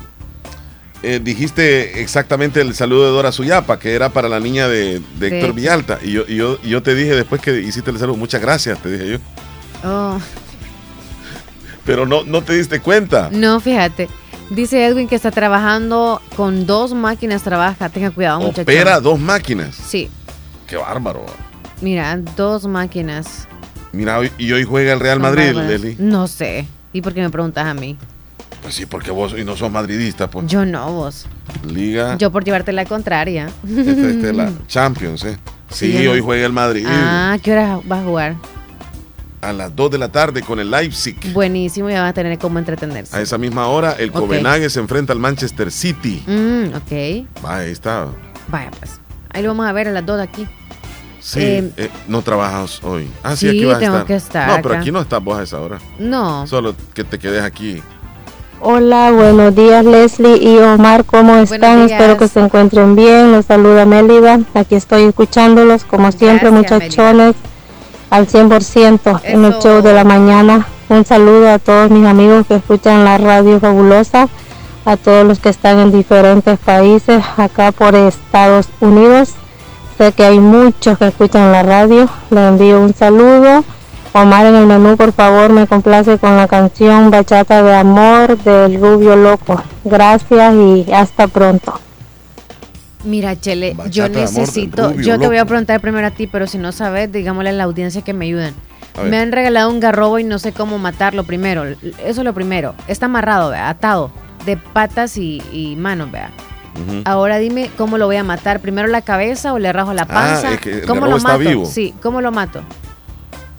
eh, dijiste exactamente el saludo de Dora Suyapa, que era para la niña de, Héctor. Villalta. Y yo, y yo, y yo te dije después que hiciste el saludo, muchas gracias, te dije yo. Oh, Pero no, no te diste cuenta. no, fíjate. Dice Edwin que está trabajando con dos máquinas, trabaja. Tenga cuidado, muchacho. Opera dos máquinas. Sí, Qué bárbaro. mira, dos máquinas. Mira, y hoy juega el Real Madrid. Leli. No sé. ¿Y por qué me preguntas a mí? Pues sí, porque vos y no sos madridista, pues. Yo no, vos. Liga. Yo por llevarte la contraria. Esta, esta es la Champions, ¿eh? Sí, hoy juega el Madrid. Ah, ¿qué hora vas a jugar? A las 2 de la tarde con el Leipzig. Buenísimo, ya vas a tener cómo entretenerse. A esa misma hora, el Ok. Copenhague se enfrenta al Manchester City. Mm, ok. Va, ahí está. Vaya, pues. Ahí lo vamos a ver a las dos aquí. Sí, Eh, eh, no trabajas hoy. Ah, sí, sí, aquí vas a tengo estar. que estar No, pero aquí no estás vos a esa hora. No. Solo que te quedes aquí. Hola, buenos días Leslie y Omar, ¿cómo están? Espero que se encuentren bien. Los saluda Mélida. Aquí estoy escuchándolos como siempre, Gracias, muchachones, al 100% en el Eso. show de la mañana. Un saludo a todos mis amigos que escuchan la radio fabulosa, a todos los que están en diferentes países, acá por Estados Unidos. Sé que hay muchos que escuchan la radio. Les envío un saludo. Omar en el menú, por favor, me complace con la canción Bachata de Amor del Rubio Loco. Gracias y hasta pronto. Mira, Chele, Bachata yo necesito, yo te voy a preguntar primero a ti, pero si no sabes, digámosle a la audiencia que me ayuden. Me han regalado un garrobo y no sé cómo matarlo primero. Eso es lo primero. Está amarrado, ¿vea? atado, de patas y, y manos, vea. Ahora dime cómo lo voy a matar. ¿Primero la cabeza o le rajo la panza? Ah, es que el ¿Cómo lo está mato? vivo. Sí, ¿cómo lo mato?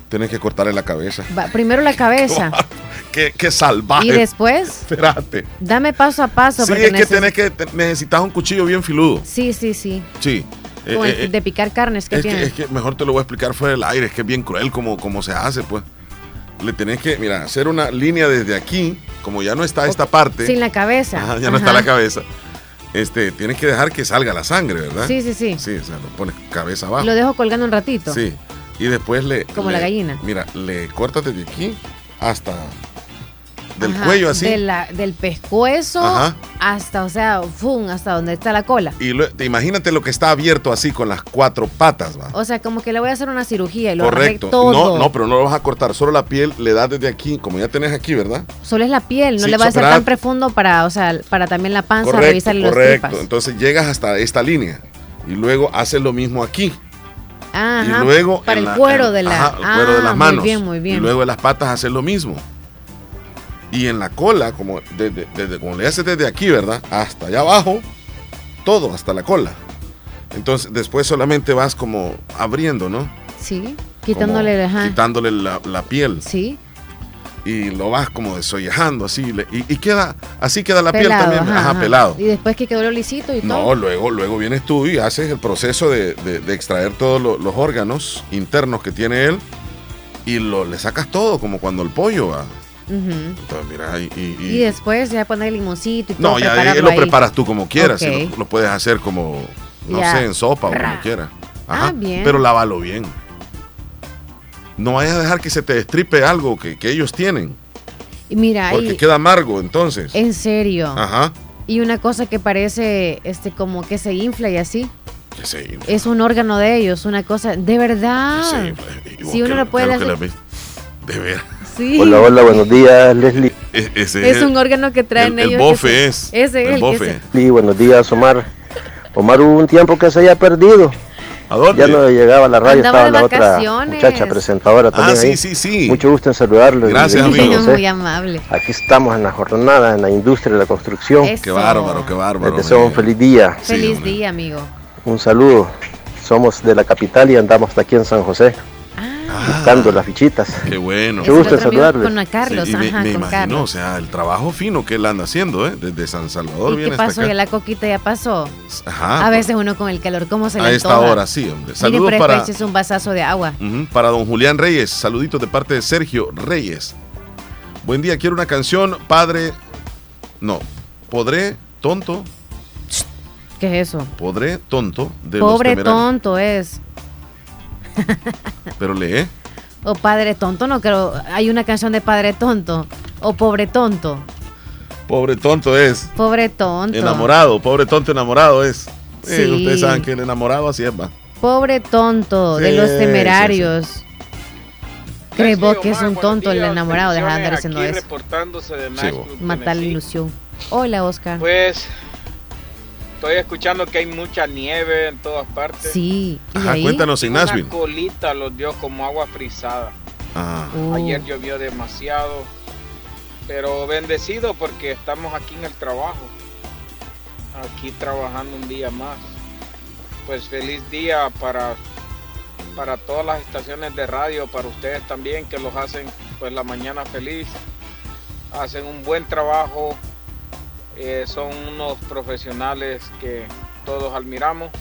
Tienes que cortarle la cabeza. Va, primero la cabeza. Qué, qué salvaje. y después, Espérate. dame paso a paso. Sí, es que tenés que necesitas un cuchillo bien filudo. Sí, sí, sí. Sí. Eh, eh, eh, de picar carnes que es, que, tiene. es que mejor te lo voy a explicar fuera del aire, es que es bien cruel como, como se hace, pues. Le tenés que, mira, hacer una línea desde aquí, como ya no está esta parte. Sin la cabeza. Ajá, ya no está la cabeza. Este, tienes que dejar que salga la sangre, ¿verdad? Sí, sí, sí. Sí, o sea, lo pones cabeza abajo. Lo dejo colgando un ratito. Sí. Y después le. Como le- la gallina. Mira, le cortas desde aquí hasta. Del Ajá, cuello así. de la- del pescuezo Ajá. hasta, o sea, fum, hasta donde está la cola. Y lo- te imagínate lo que está abierto así con las cuatro patas, ¿va? O sea, como que le voy a hacer una cirugía y lo Correcto. todo. No, no, pero no lo vas a cortar, solo la piel le das desde aquí, como ya tenés aquí, ¿verdad? Solo es la piel, no Sí, le va a ser soplar- tan profundo para, o sea, para también la panza, correcto, revisarle los correcto. tripas. Entonces llegas hasta esta línea y luego haces lo mismo aquí. Ajá, y luego para el la- cuero en- de la, ajá, el cuero de Ah, las manos. Muy bien, muy bien. Y luego en las patas haces lo mismo. Y en la cola, como desde, desde- como le haces desde aquí, ¿verdad? Hasta allá abajo, todo, hasta la cola. Entonces después solamente vas como abriendo, ¿no? Sí, quitándole, Como quitándole la, la piel. Sí. Y lo vas como desollejando así. y, y queda, así queda la pelado, piel también. ajá, Ajá, pelado. Y después que quedó lo lisito y No, todo. luego, luego vienes tú y haces el proceso de, de- de extraer todos lo- los órganos internos que tiene él y lo, le sacas todo, como cuando el pollo va. Entonces, mira, y, y- y- Y después ya poner el limoncito y todo. no, ya lo ahí. preparas tú como quieras. y lo, lo puedes hacer como, no sé, en sopa o como quieras. Ah, bien. Pero lávalo bien. No vayas a dejar que se te destripe algo que, que ellos tienen. Y mira, Porque y- queda amargo entonces. en serio. Ajá. Y una cosa que parece este como que se infla y así. Que se Es un órgano de ellos, una cosa, de verdad. Si uno lo puede que hacer. De ver. Sí. Hola, hola, buenos días, Leslie. E- ese Es un órgano que traen el- el ellos. que bofe es, Ese es el el, bofe. Sí, buenos días, Omar. Omar, hubo un tiempo que se haya perdido. ¿A dónde? Ya no llegaba a la radio, Andaba estaba la otra muchacha presentadora también. Ah, sí, ahí. sí, sí. Mucho gusto en saludarlo. Gracias, amigo. Muy amable. Aquí estamos en la jornada, en la industria de la construcción. Eso. Qué bárbaro, qué bárbaro. Les deseo un feliz día. Feliz día, amigo. Un saludo. Somos de la capital y andamos hasta aquí en San José. Buscando las fichitas. Qué bueno. Qué gusto saludarles. Con a Carlos, Sí, me, con imagino, Carlos. o sea, el trabajo fino que él anda haciendo, ¿eh? Desde San Salvador ¿Y viene qué pasó? ¿Ya la coquita ya pasó? Ajá. a veces uno con el calor, ¿cómo se le A esta hora, sí, hombre. Mire, Saludos pero para, después es un vasazo de agua. Para don Julián Reyes. Saluditos de parte de Sergio Reyes. Buen día, quiero una canción, padre. No, podré, tonto, ¿Qué es eso? podré, tonto. De los Pobre tonto es. Pero lee. O padre tonto, no creo. Hay una canción de padre tonto. O pobre tonto. Pobre tonto es. Pobre tonto. Enamorado, pobre tonto enamorado es. Eh, Sí. ustedes saben que el enamorado así es, va. Pobre tonto de Sí, los sí, temerarios. ¿Crees vos que es un tonto el enamorado? Deja de andar haciendo eso. reportándose de Sí. Matar la ilusión. Hola, Oscar. Pues estoy escuchando que hay mucha nieve en todas partes. Sí. ¿Y Ajá, ahí? cuéntanos en Una colita los dio como agua frisada. Ah. Uh. Ayer llovió demasiado, pero bendecido porque estamos aquí en el trabajo, aquí trabajando un día más. Pues feliz día para para todas las estaciones de radio, para ustedes también que los hacen pues la mañana feliz, hacen un buen trabajo, eh, son unos profesionales que todos admiramos,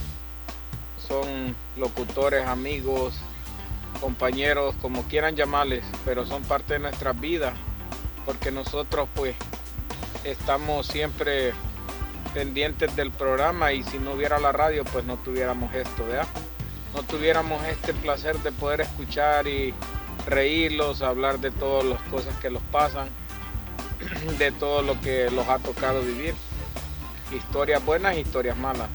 son locutores, amigos, compañeros, como quieran llamarles, pero son parte de nuestras vidas, porque nosotros pues estamos siempre pendientes del programa y si no hubiera la radio pues no tuviéramos esto, ¿verdad? No tuviéramos este placer de poder escuchar y reírlos, hablar de todas las cosas que los pasan, de todo lo que los ha tocado vivir, historias buenas, historias malas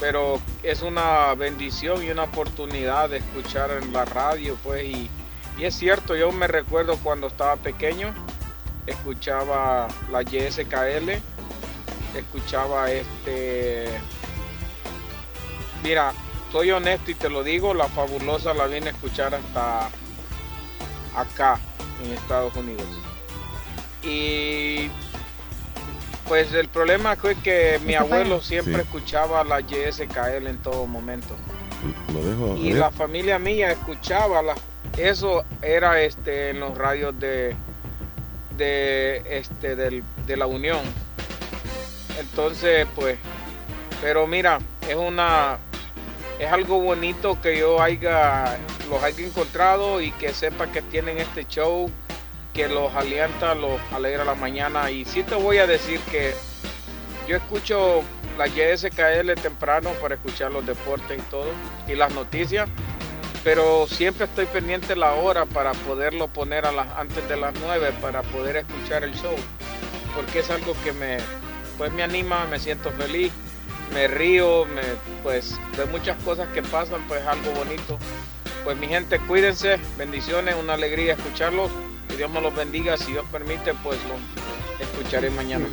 pero es una bendición y una oportunidad de escuchar en la radio, pues, y, y es cierto, yo me recuerdo cuando estaba pequeño, escuchaba la YSKL, escuchaba este, mira, soy honesto y te lo digo, la fabulosa la vine a escuchar hasta acá, en Estados Unidos. Y pues el problema fue que mi abuelo siempre Sí. escuchaba la YSKL en todo momento. Lo dejo. Y la familia mía escuchaba la, eso era este en los radios de de este del- de la Unión. Entonces, pues, pero mira, es una es algo bonito que yo haya los haya encontrado y que sepa que tienen este show que los alienta, los alegra la mañana y sí te voy a decir que yo escucho la YSKL temprano para escuchar los deportes y todo y las noticias, pero siempre estoy pendiente la hora para poderlo poner a las antes de las 9 para poder escuchar el show, porque es algo que me pues me anima, me siento feliz, me río, me pues de muchas cosas que pasan, pues algo bonito. Pues mi gente, cuídense, bendiciones, una alegría escucharlos, que Dios me los bendiga, si Dios permite, pues los escucharé mañana.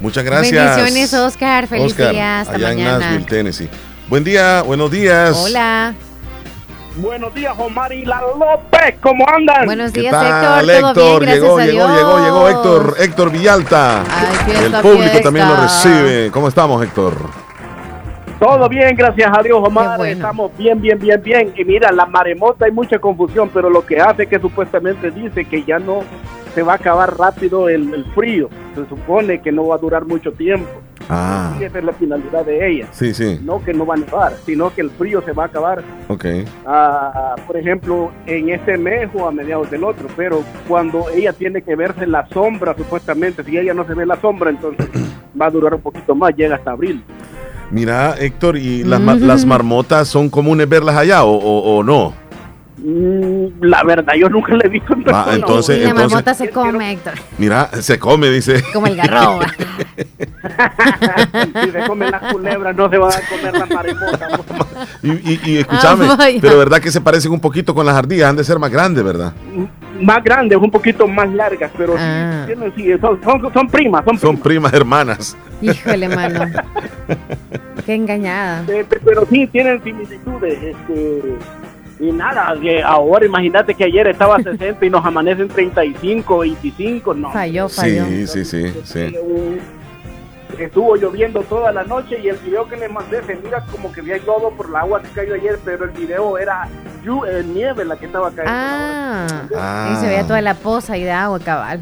Muchas gracias. Bendiciones, Oscar. Feliz Oscar, día. Hasta allá en. Nashville, Tennessee. Buen día, buenos días. Hola. Buenos días, Omar y la López, ¿cómo andan? Buenos ¿Qué días, tal, Héctor. ¿Todo bien? Gracias llegó, a llegó, Dios. llegó, llegó Héctor, Héctor Villalta. fiesta, El público fiesta. también lo recibe. ¿Cómo estamos, Héctor? Todo bien, gracias a Dios, Omar. bueno. Estamos bien, bien, bien, bien. Y mira, la maremota hay mucha confusión, pero lo que hace que supuestamente dice que ya no se va a acabar rápido el, el frío. Se supone que no va a durar mucho tiempo. Ah, Y esa es la finalidad de ella. sí, sí. No que no va a nevar, sino que el frío se va a acabar, Ok. ah, por ejemplo, en este mes o a mediados del otro. Pero cuando ella tiene que verse en la sombra, supuestamente, si ella no se ve en la sombra, entonces va a durar un poquito más, llega hasta abril. Mira, Héctor, ¿y las, ma- las marmotas son comunes verlas allá o, o- o no? Mm, la verdad, yo nunca le he visto en Ah, persona. entonces- Y la entonces- marmota se come, Héctor. Mira, se come, dice. Como el garroba. si se comen las culebras, no se van a comer las maremotas. Y, y, y escúchame, Ah, pero verdad que se parecen un poquito con las ardillas, han de ser más grandes, ¿verdad? Más grandes, un poquito más largas, pero sí, Ah. tienen- sí, son, son, son primas, son Son primas hermanas. Híjole, mano. Qué engañada. Eh, pe- pero sí tienen similitudes. Este, y nada, que ahora imagínate que ayer estaba a 60 y nos amanecen 35, 25, no. Falló, Sí, sí, sí, sí. Estuvo lloviendo toda la noche y el video que les mandé se mira como que había lodo por el agua que cayó ayer, pero el video era eh, nieve la que estaba cayendo. Ah, y se veía toda la poza ahí de agua, cabal.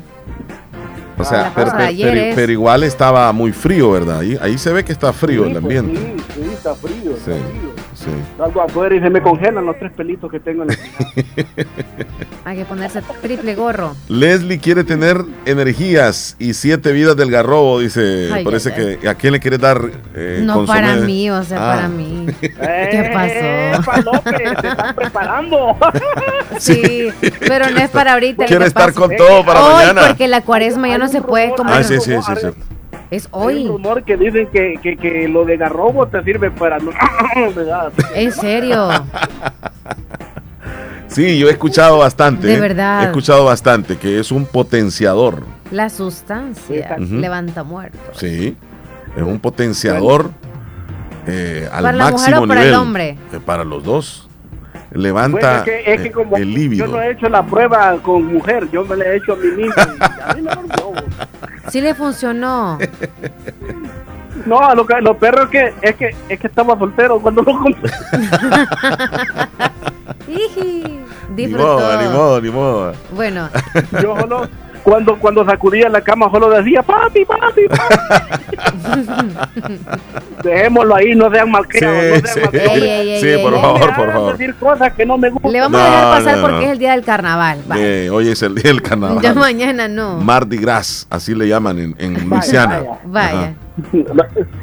O sea, La pero, pero- ayer pero- es- pero igual estaba muy frío, ¿verdad? Ahí, ahí se ve que está frío Sí, el pues, ambiente. sí, sí, está frío. Sí, sí. Salgo afuera y se me congelan los tres pelitos que tengo en la Hay que ponerse triple gorro. Leslie quiere tener energías y siete vidas del garrobo, dice. Ay, parece que ¿a quién le quiere dar eh, no consomé? para mí, o sea, Ah. para mí. ¿Qué pasó? ¡Epa, López! ¡Se están preparando! Sí, pero no es para ahorita. Quiere estar pasa- con todo para Hoy, mañana. porque la cuaresma ya no se puede comer. Ah, sí, sí, sí, cierto. Es Hay hoy. un rumor que dicen que, que, que lo de garrobo te sirve para... En serio. Sí, yo he escuchado bastante. De ¿eh? verdad. He escuchado bastante que es un potenciador. La sustancia levanta muertos. Sí, es un potenciador eh, al ¿Para la mujer máximo o para el nivel. hombre? Eh, Para los dos. Levanta es que, es que como el líbido. yo no he hecho la prueba con mujer, yo me la he hecho a mí mismo. y a mí me. Sí le funcionó. No, lo, que, lo perro es que, es que es que estaba soltero cuando lo compré. Ni modo, ni modo, ni modo. Bueno, Yo solo, cuando, cuando sacudía la cama, solo decía, papi, papi, papi. Dejémoslo ahí, no sean malcriados. Sí, no sean sí. malcriados. Ey, ey, ey, Sí, ey, por favor, por favor. decir cosas que no me gustan. le vamos a dejar pasar no, porque no. es el día del carnaval. Va. Eh, hoy es el día del carnaval. Ya mañana no. Mardi Gras, así le llaman en, en Luisiana. Vaya.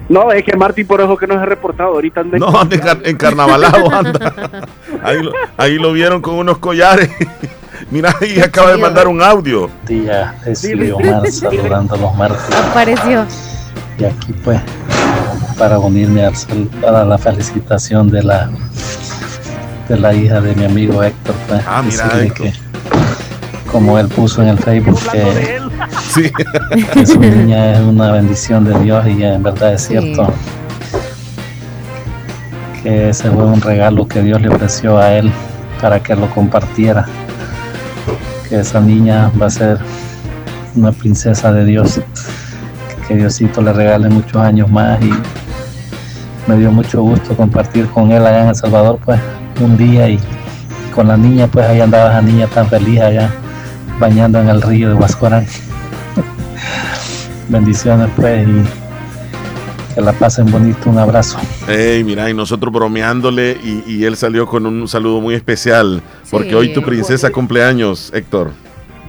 No, es que Martín por eso que no se ha reportado. Ahorita anda en- No, anda en, car- en carnavalado anda. Ahí lo, ahí lo vieron con unos collares. Mira, ahí acaba de mandar un audio. día, Leslie Omar saludando a los martes. Apareció. Y aquí pues, para unirme al sal- para la felicitación de la de la hija de mi amigo Héctor, pues, Ah, mira, decirle Héctor. que como él puso en el Facebook que, Sí. que su niña es una bendición de Dios y en verdad es Sí. cierto que ese fue un regalo que Dios le ofreció a él para que lo compartiera. Que esa niña va a ser una princesa de Dios. Que Diosito le regale muchos años más y me dio mucho gusto compartir con él allá en El Salvador, pues un día y con la niña, pues ahí andaba esa niña tan feliz allá bañando en el río de Huascorán. Bendiciones pues y que la pasen bonito, un abrazo. Ey, mira, y nosotros bromeándole y, y él salió con un saludo muy especial. Porque Sí. hoy tu princesa cumpleaños, Héctor.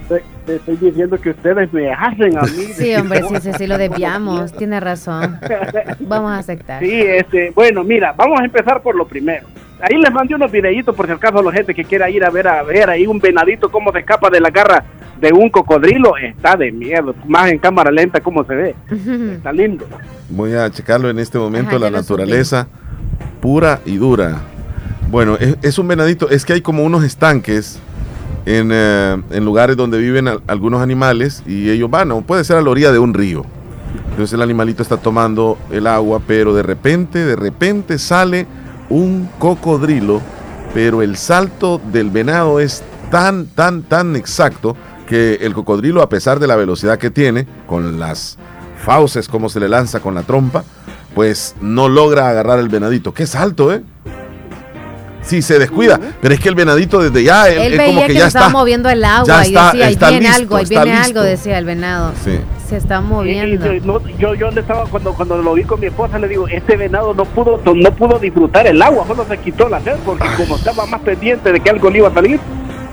Te, te estoy diciendo que ustedes me hacen a mí. Sí, hombre, sí, sí, sí, lo desviamos. Tiene razón. Vamos a aceptar. Sí, este, bueno, mira, vamos a empezar por lo primero. Ahí les mandé unos videitos por si acaso a la gente que quiera ir a ver a ver ahí un venadito cómo se escapa de la garra de un cocodrilo. Está de miedo, más en cámara lenta cómo se ve. Está lindo. Voy a checarlo en este momento, Ajá, la naturaleza pura y dura. Bueno, es, es un venadito, es que hay como unos estanques en, eh, en lugares donde viven al- algunos animales y ellos van, o puede ser a la orilla de un río. Entonces el animalito está tomando el agua, pero de repente, de repente sale un cocodrilo, pero el salto del venado es tan, tan, tan exacto que el cocodrilo, a pesar de la velocidad que tiene, con las fauces como se le lanza con la trompa, pues no logra agarrar el venadito. ¡Qué salto, eh! Sí, se descuida, pero es que el venadito desde ya, él, Él él veía como que, que se ya estaba está. moviendo el agua ya y está- decía, ahí viene listo, algo, ahí está viene listo. algo, decía el venado. Sí. Se está Y- y- moviendo. no, yo, yo estaba cuando cuando lo vi con mi esposa le digo, este venado no pudo no pudo disfrutar el agua, solo se quitó la sed porque como estaba más pendiente de que algo le iba a salir.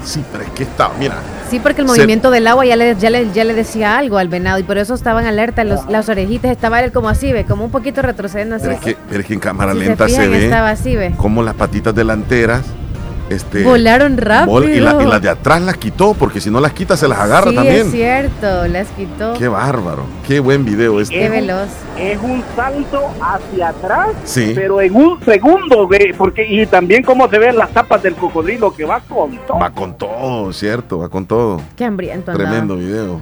Sí, pero es que está, mira. Sí, porque el Se- movimiento del agua ya le, ya, le, ya le decía algo al venado y por eso estaban alerta, los, las orejitas estaba él como así, ve, como un poquito retrocediendo así. Pero es que, pero es que en cámara Si lenta se, fijan, ve estaba así, ve. como las patitas delanteras este, Volaron rápido. vol- y, la- y las de atrás las quitó, porque si no las quita se las agarra sí, también. es cierto, las quitó. Qué bárbaro, qué buen video este. Qué veloz. Es un salto hacia atrás, Sí. pero en un segundo, porque y también cómo se ven las tapas del cocodrilo que va con todo. Va con todo, cierto, va con todo. Qué hambriento andaba. Tremendo video.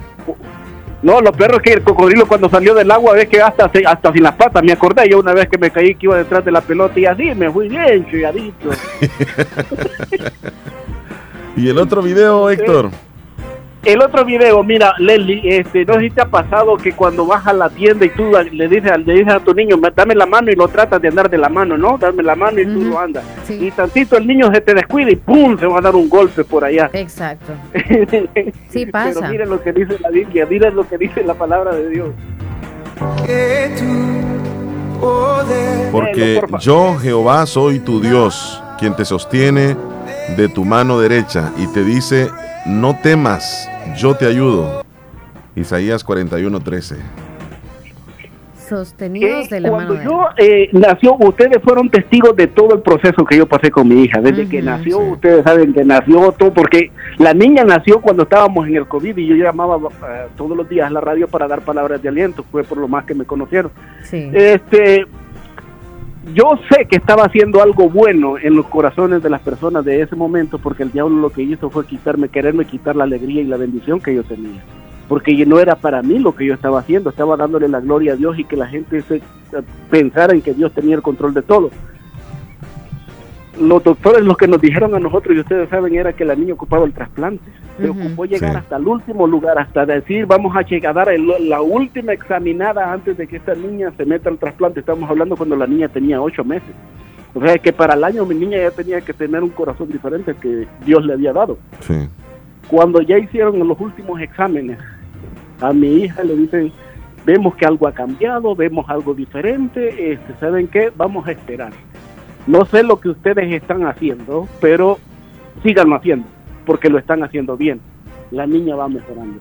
No, lo peor es que el cocodrilo cuando salió del agua ves que hasta hasta sin las patas, me acordé yo una vez que me caí que iba detrás de la pelota y así me fui bien chilladito. Y el otro video, Héctor. El otro video, mira, Leslie, este, no sé si te ha pasado que cuando vas a la tienda y tú le dices, le dices a tu niño, dame la mano y lo tratas de andar de la mano, ¿no? Dame la mano y tú lo andas. Y tantito el niño se te descuida y ¡pum! se va a dar un golpe por allá. Exacto. sí pasa. Pero miren lo que dice la Biblia, miren lo que dice la palabra de Dios. Porque yo, Jehová, soy tu Dios, quien te sostiene de tu mano derecha y te dice, no temas, yo te ayudo. Isaías 41:13. Sostenidos de la cuando mano. yo eh, nació, ustedes fueron testigos de todo el proceso que yo pasé con mi hija. Desde que nació, ustedes saben que nació todo, porque la niña nació cuando estábamos en el COVID y yo llamaba eh, todos los días a la radio para dar palabras de aliento. Fue por lo más que me conocieron. Sí. Este, yo sé que estaba haciendo algo bueno en los corazones de las personas de ese momento, porque el diablo lo que hizo fue quitarme, quererme quitar la alegría y la bendición que yo tenía. Porque no era para mí lo que yo estaba haciendo, estaba dándole la gloria a Dios y que la gente se, pensara en que Dios tenía el control de todo. Los doctores lo que nos dijeron a nosotros, y ustedes saben, era que la niña ocupaba el trasplante. Se ocupó llegar hasta el último lugar, hasta decir, vamos a llegar a dar el- la última examinada antes de que esta niña se meta al trasplante. Estamos hablando cuando la niña tenía ocho meses. O sea que para el año mi niña ya tenía que tener un corazón diferente que Dios le había dado. Sí. Cuando ya hicieron los últimos exámenes, a mi hija le dicen, vemos que algo ha cambiado, vemos algo diferente, este, ¿saben qué? Vamos a esperar. No sé lo que ustedes están haciendo, pero síganlo haciendo, porque lo están haciendo bien. La niña va mejorando.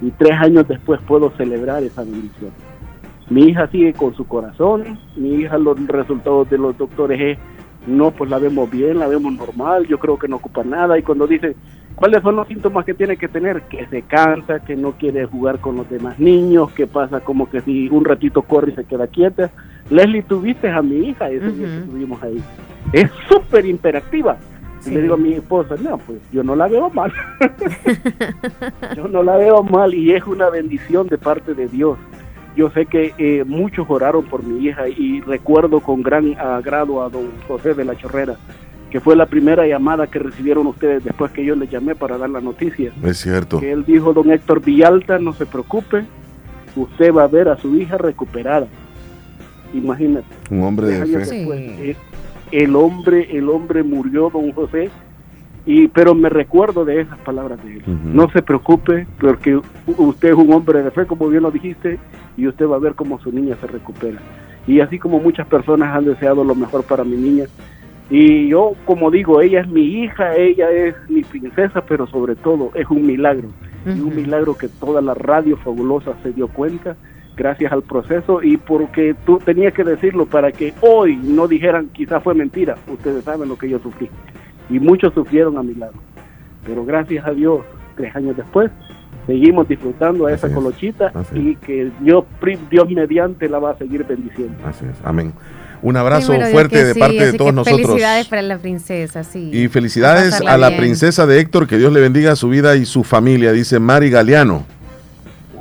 Y tres años después puedo celebrar esa bendición. Mi hija sigue con su corazón, mi hija los resultados de los doctores es, no, pues la vemos bien, la vemos normal, yo creo que no ocupa nada. Y cuando dicen, ¿cuáles son los síntomas que tiene que tener? Que se cansa, que no quiere jugar con los demás niños, que pasa como que si un ratito corre y se queda quieta. Leslie, tuviste a mi hija ese día que estuvimos ahí. Es súper interactiva. Y le digo a mi esposa, no, pues yo no la veo mal. yo no la veo mal y es una bendición de parte de Dios. Yo sé que eh, muchos oraron por mi hija y recuerdo con gran agrado a don José de la Chorrera, que fue la primera llamada que recibieron ustedes después que yo les llamé para dar la noticia. Es cierto. Que él dijo, don Héctor Villalta, no se preocupe, usted va a ver a su hija recuperada. Imagínate. Un hombre de fe. después, eh, el hombre, el hombre murió, don José, y pero me recuerdo de esas palabras de él. No se preocupe, porque usted es un hombre de fe, como bien lo dijiste, y usted va a ver cómo su niña se recupera. Y así como muchas personas han deseado lo mejor para mi niña, y yo, como digo, ella es mi hija, ella es mi princesa, pero sobre todo es un milagro. Y un milagro que toda la radio fabulosa se dio cuenta gracias al proceso y porque tú tenías que decirlo para que hoy no dijeran quizás fue mentira. Ustedes saben lo que yo sufrí. Y muchos sufrieron a mi lado. Pero gracias a Dios, tres años después, seguimos disfrutando a esa colochita y que Dios, Dios mediante la va a seguir bendiciendo. Así es. Amén. Un abrazo Primero fuerte de sí, parte de todos nosotros. Felicidades para la princesa, sí. Y felicidades a la bien. princesa de Héctor, que Dios le bendiga su vida y su familia, dice Mari Galeano.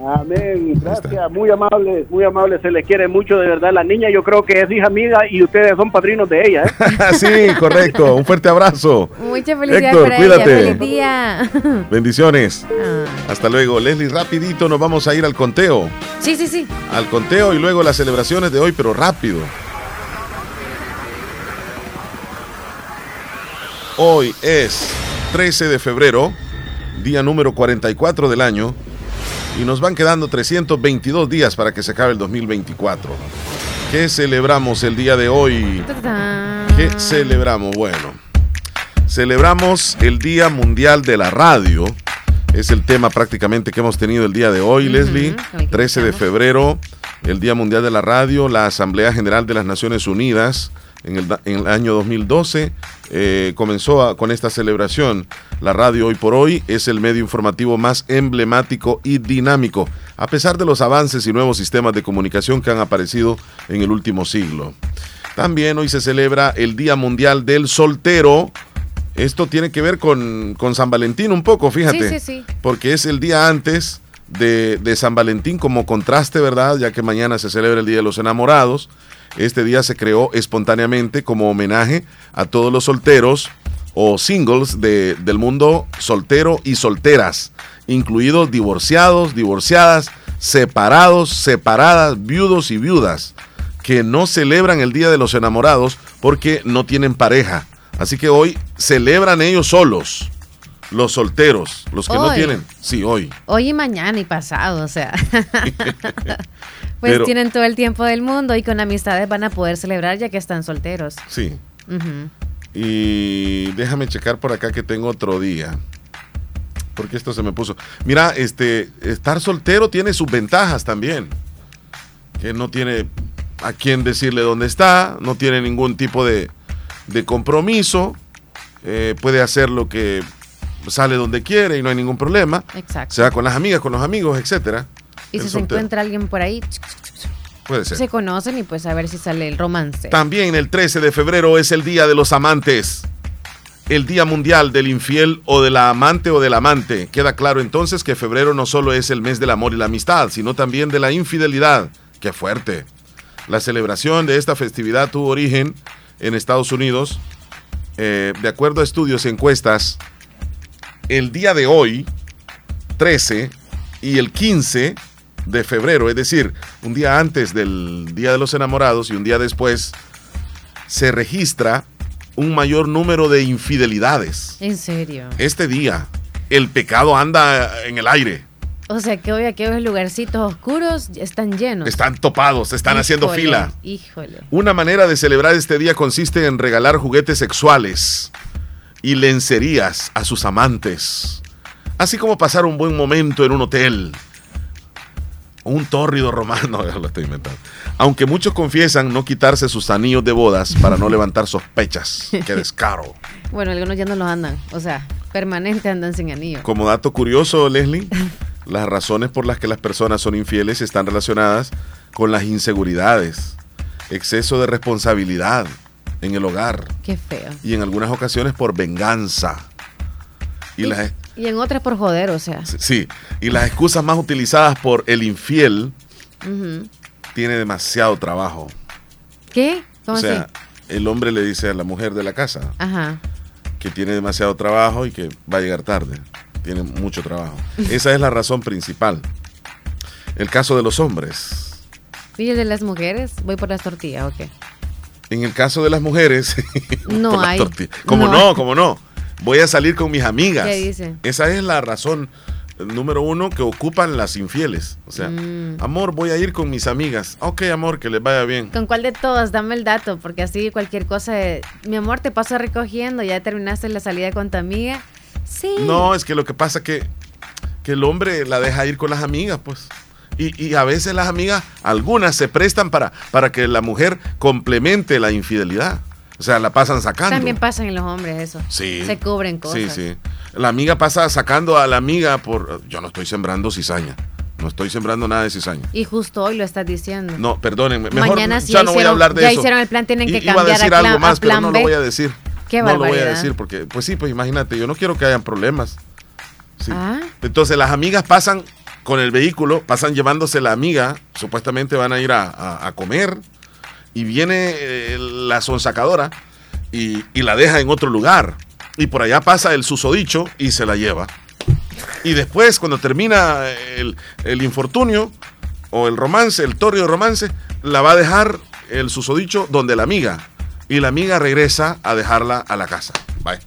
Amén, gracias, muy amable, muy amable, se le quiere mucho de verdad. La niña yo creo que es hija amiga y ustedes son padrinos de ella. ¿eh? sí, correcto. Un fuerte abrazo. Muchas felicidades Héctor, para cuídate. ella. Feliz día. Bendiciones. Ah. Hasta luego. Leslie, rapidito nos vamos a ir al conteo. Sí, sí, sí. Al conteo y luego las celebraciones de hoy, pero rápido. Hoy es 13 de febrero, día número 44 del año, y nos van quedando 322 días para que se acabe el 2024. ¿Qué celebramos el día de hoy? ¿Qué celebramos? Bueno, celebramos el Día Mundial de la Radio. Es el tema prácticamente que hemos tenido el día de hoy, Leslie. 13 de febrero, el Día Mundial de la Radio, la Asamblea General de las Naciones Unidas en el, da- en el año 2012 eh, comenzó a- con esta celebración. La radio hoy por hoy es el medio informativo más emblemático y dinámico, a pesar de los avances y nuevos sistemas de comunicación que han aparecido en el último siglo. También hoy se celebra el Día Mundial del Soltero. Esto tiene que ver con, con San Valentín un poco, fíjate. Sí, sí, sí. Porque es el día antes de, de San Valentín como contraste, ¿verdad? Ya que mañana se celebra el Día de los Enamorados. Este día se creó espontáneamente como homenaje a todos los solteros o singles de- del mundo soltero y solteras, incluidos divorciados, divorciadas, separados, separadas, viudos y viudas, que no celebran el Día de los Enamorados porque no tienen pareja. Así que hoy celebran ellos solos, los solteros, los que no tienen. Sí, hoy. Hoy y mañana y pasado, o sea. pues Pero- tienen todo el tiempo del mundo y con amistades van a poder celebrar ya que están solteros. Sí. Y déjame checar por acá que tengo otro día. Porque esto se me puso. Mira, este, estar soltero tiene sus ventajas también. Que no tiene a quién decirle dónde está, no tiene ningún tipo de, de compromiso, eh, puede hacer lo que sale donde quiere y no hay ningún problema. Exacto. Se va con las amigas, con los amigos, etcétera. Y El si se encuentra alguien por ahí, Puede ser. se conocen y pues a ver si sale el romance. También el 13 de febrero es el Día de los Amantes. El Día Mundial del Infiel o de la Amante o del Amante. Queda claro entonces que febrero no solo es el mes del amor y la amistad, sino también de la infidelidad. ¡Qué fuerte! La celebración de esta festividad tuvo origen en Estados Unidos. Eh, de acuerdo a estudios y encuestas, el día de hoy, 13, y el 15 de febrero, es decir, un día antes del Día de los Enamorados y un día después, se registra un mayor número de infidelidades. En serio. Este día, el pecado anda en el aire. O sea que hoy aquellos lugarcitos oscuros están llenos. Están topados, están haciendo fila. Híjole. Una manera de celebrar este día consiste en regalar juguetes sexuales y lencerías a sus amantes, así como pasar un buen momento en un hotel. Un tórrido romano, lo estoy inventando. Aunque muchos confiesan no quitarse sus anillos de bodas para no levantar sospechas. Qué descaro. Bueno, algunos ya no los andan. O sea, permanente andan sin anillo. Como dato curioso, Leslie, las razones por las que las personas son infieles están relacionadas con las inseguridades, exceso de responsabilidad en el hogar Qué feo. y en algunas ocasiones por venganza. Y las, Y en otras por joder, o sea. sí, y las excusas más utilizadas por el infiel tiene demasiado trabajo. ¿Qué? ¿Cómo o sea, así? el hombre le dice a la mujer de la casa Ajá. que tiene demasiado trabajo y que va a llegar tarde. Tiene mucho trabajo. Esa es la razón principal. El caso de los hombres. ¿Y el de las mujeres? Voy por las tortillas, ok. En el caso de las mujeres, No las hay. tortillas. Como No no, como no. Voy a salir con mis amigas. ¿Qué dice? Esa es la razón número uno que ocupan las infieles. O sea, Mm. amor, voy a ir con mis amigas. Ok, amor, que les vaya bien. ¿Con cuál de todas? Dame el dato, porque así cualquier cosa de, mi amor, te paso recogiendo, ya terminaste la salida con tu amiga. Sí. No, es que lo que pasa que, que el hombre la deja ir con las amigas, pues. Y, y a veces las amigas, algunas se prestan para, para que la mujer complemente la infidelidad. O sea, la pasan sacando. También pasan en los hombres eso. Sí. Se cubren cosas. Sí, sí. La amiga pasa sacando a la amiga por... Yo no estoy sembrando cizaña. No estoy sembrando nada de cizaña. Y justo hoy lo estás diciendo. No, perdónenme. Mejor Mañana si ya ya no voy a hicieron- hablar de ya eso. hicieron el plan, tienen que I- Iba a cambiar a decir plan- algo más, pero no B. lo voy a decir. Qué no lo voy a decir porque, pues sí, pues imagínate, yo no quiero que hayan problemas. Sí. Ah. Entonces las amigas pasan con el vehículo, pasan llevándose la amiga, supuestamente van a ir a, a- a comer, y viene eh, la sonsacadora y, y la deja en otro lugar. Y por allá pasa el susodicho y se la lleva. Y después, cuando termina el, el infortunio o el romance, el torrio romance, la va a dejar el susodicho donde la amiga. Y la amiga regresa a dejarla a la casa. Bye.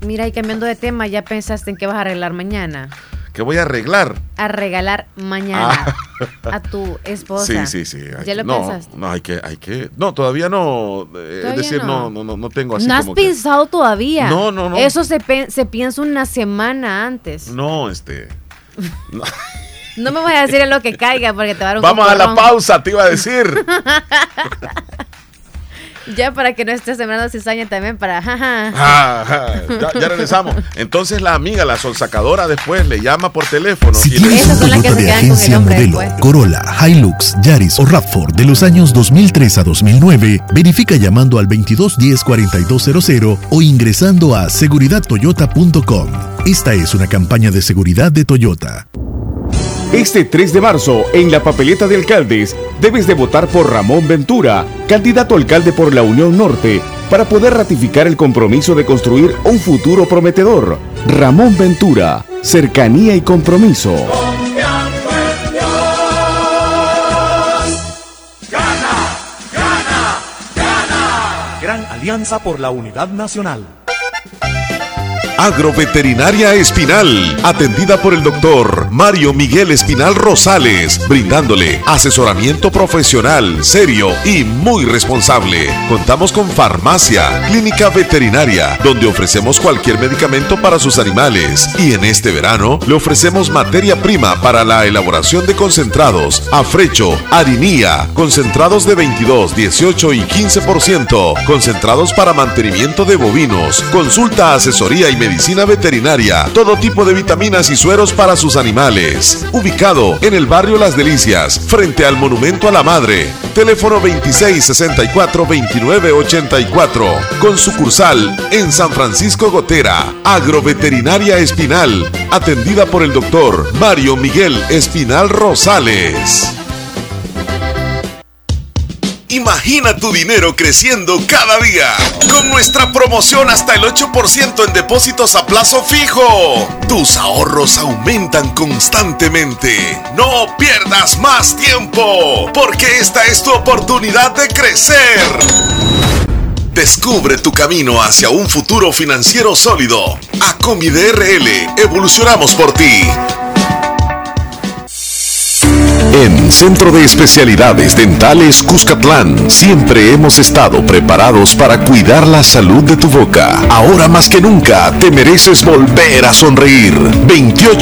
Mira, y cambiando de tema, ¿ya pensaste en qué vas a arreglar mañana? Que voy a arreglar. A regalar mañana a tu esposa. Ah. Sí, sí, sí. ¿Ya lo no, pensaste? No, hay que, hay que. No, todavía no. eh, ¿Todavía es decir, no? no, no, no, tengo así no has que- pensado todavía. No, no, no. Eso se, pe- se piensa una semana antes. No, este. no. No me voy a decir en lo que caiga porque te va a dar un Vamos a la pausa, te iba a decir. Ya para que no estés sembrando cizaña también para... jaja. Ah, ah, ya, ya regresamos. Entonces la amiga, la sonsacadora, después le llama por teléfono. Si y le- tienes un Toyota de agencia modelo Corolla, Hilux, Yaris o RAV4 de los años 2003 a 2009, verifica llamando al 2210-4200 o ingresando a seguridadtoyota.com. Esta es una campaña de seguridad de Toyota. Este 3 de marzo, en la papeleta de alcaldes, debes de votar por Ramón Ventura, candidato alcalde por la Unión Norte, para poder ratificar el compromiso de construir un futuro prometedor. Ramón Ventura, cercanía y compromiso. Alianza por la Unidad Nacional. Agroveterinaria Espinal, atendida por el doctor Mario Miguel Espinal Rosales, brindándole asesoramiento profesional, serio y muy responsable. Contamos con farmacia, clínica veterinaria, donde ofrecemos cualquier medicamento para sus animales. Y en este verano le ofrecemos materia prima para la elaboración de concentrados, afrecho, harinía, concentrados de 22, 18 y 15%, concentrados para mantenimiento de bovinos, consulta, asesoría y medicina veterinaria, todo tipo de vitaminas y sueros para sus animales. Ubicado en el barrio Las Delicias, frente al Monumento a la Madre. Teléfono 2664-2984. Con sucursal en San Francisco Gotera. Agroveterinaria Espinal. Atendida por el doctor Mario Miguel Espinal Rosales. Imagina tu dinero creciendo cada día con nuestra promoción hasta el 8% en depósitos a plazo fijo. Tus ahorros aumentan constantemente. No pierdas más tiempo porque esta es tu oportunidad de crecer. Descubre tu camino hacia un futuro financiero sólido. Acomide RL, evolucionamos por ti. En Centro de Especialidades Dentales Cuscatlán siempre hemos estado preparados para cuidar la salud de tu boca. Ahora más que nunca te mereces volver a sonreír. 28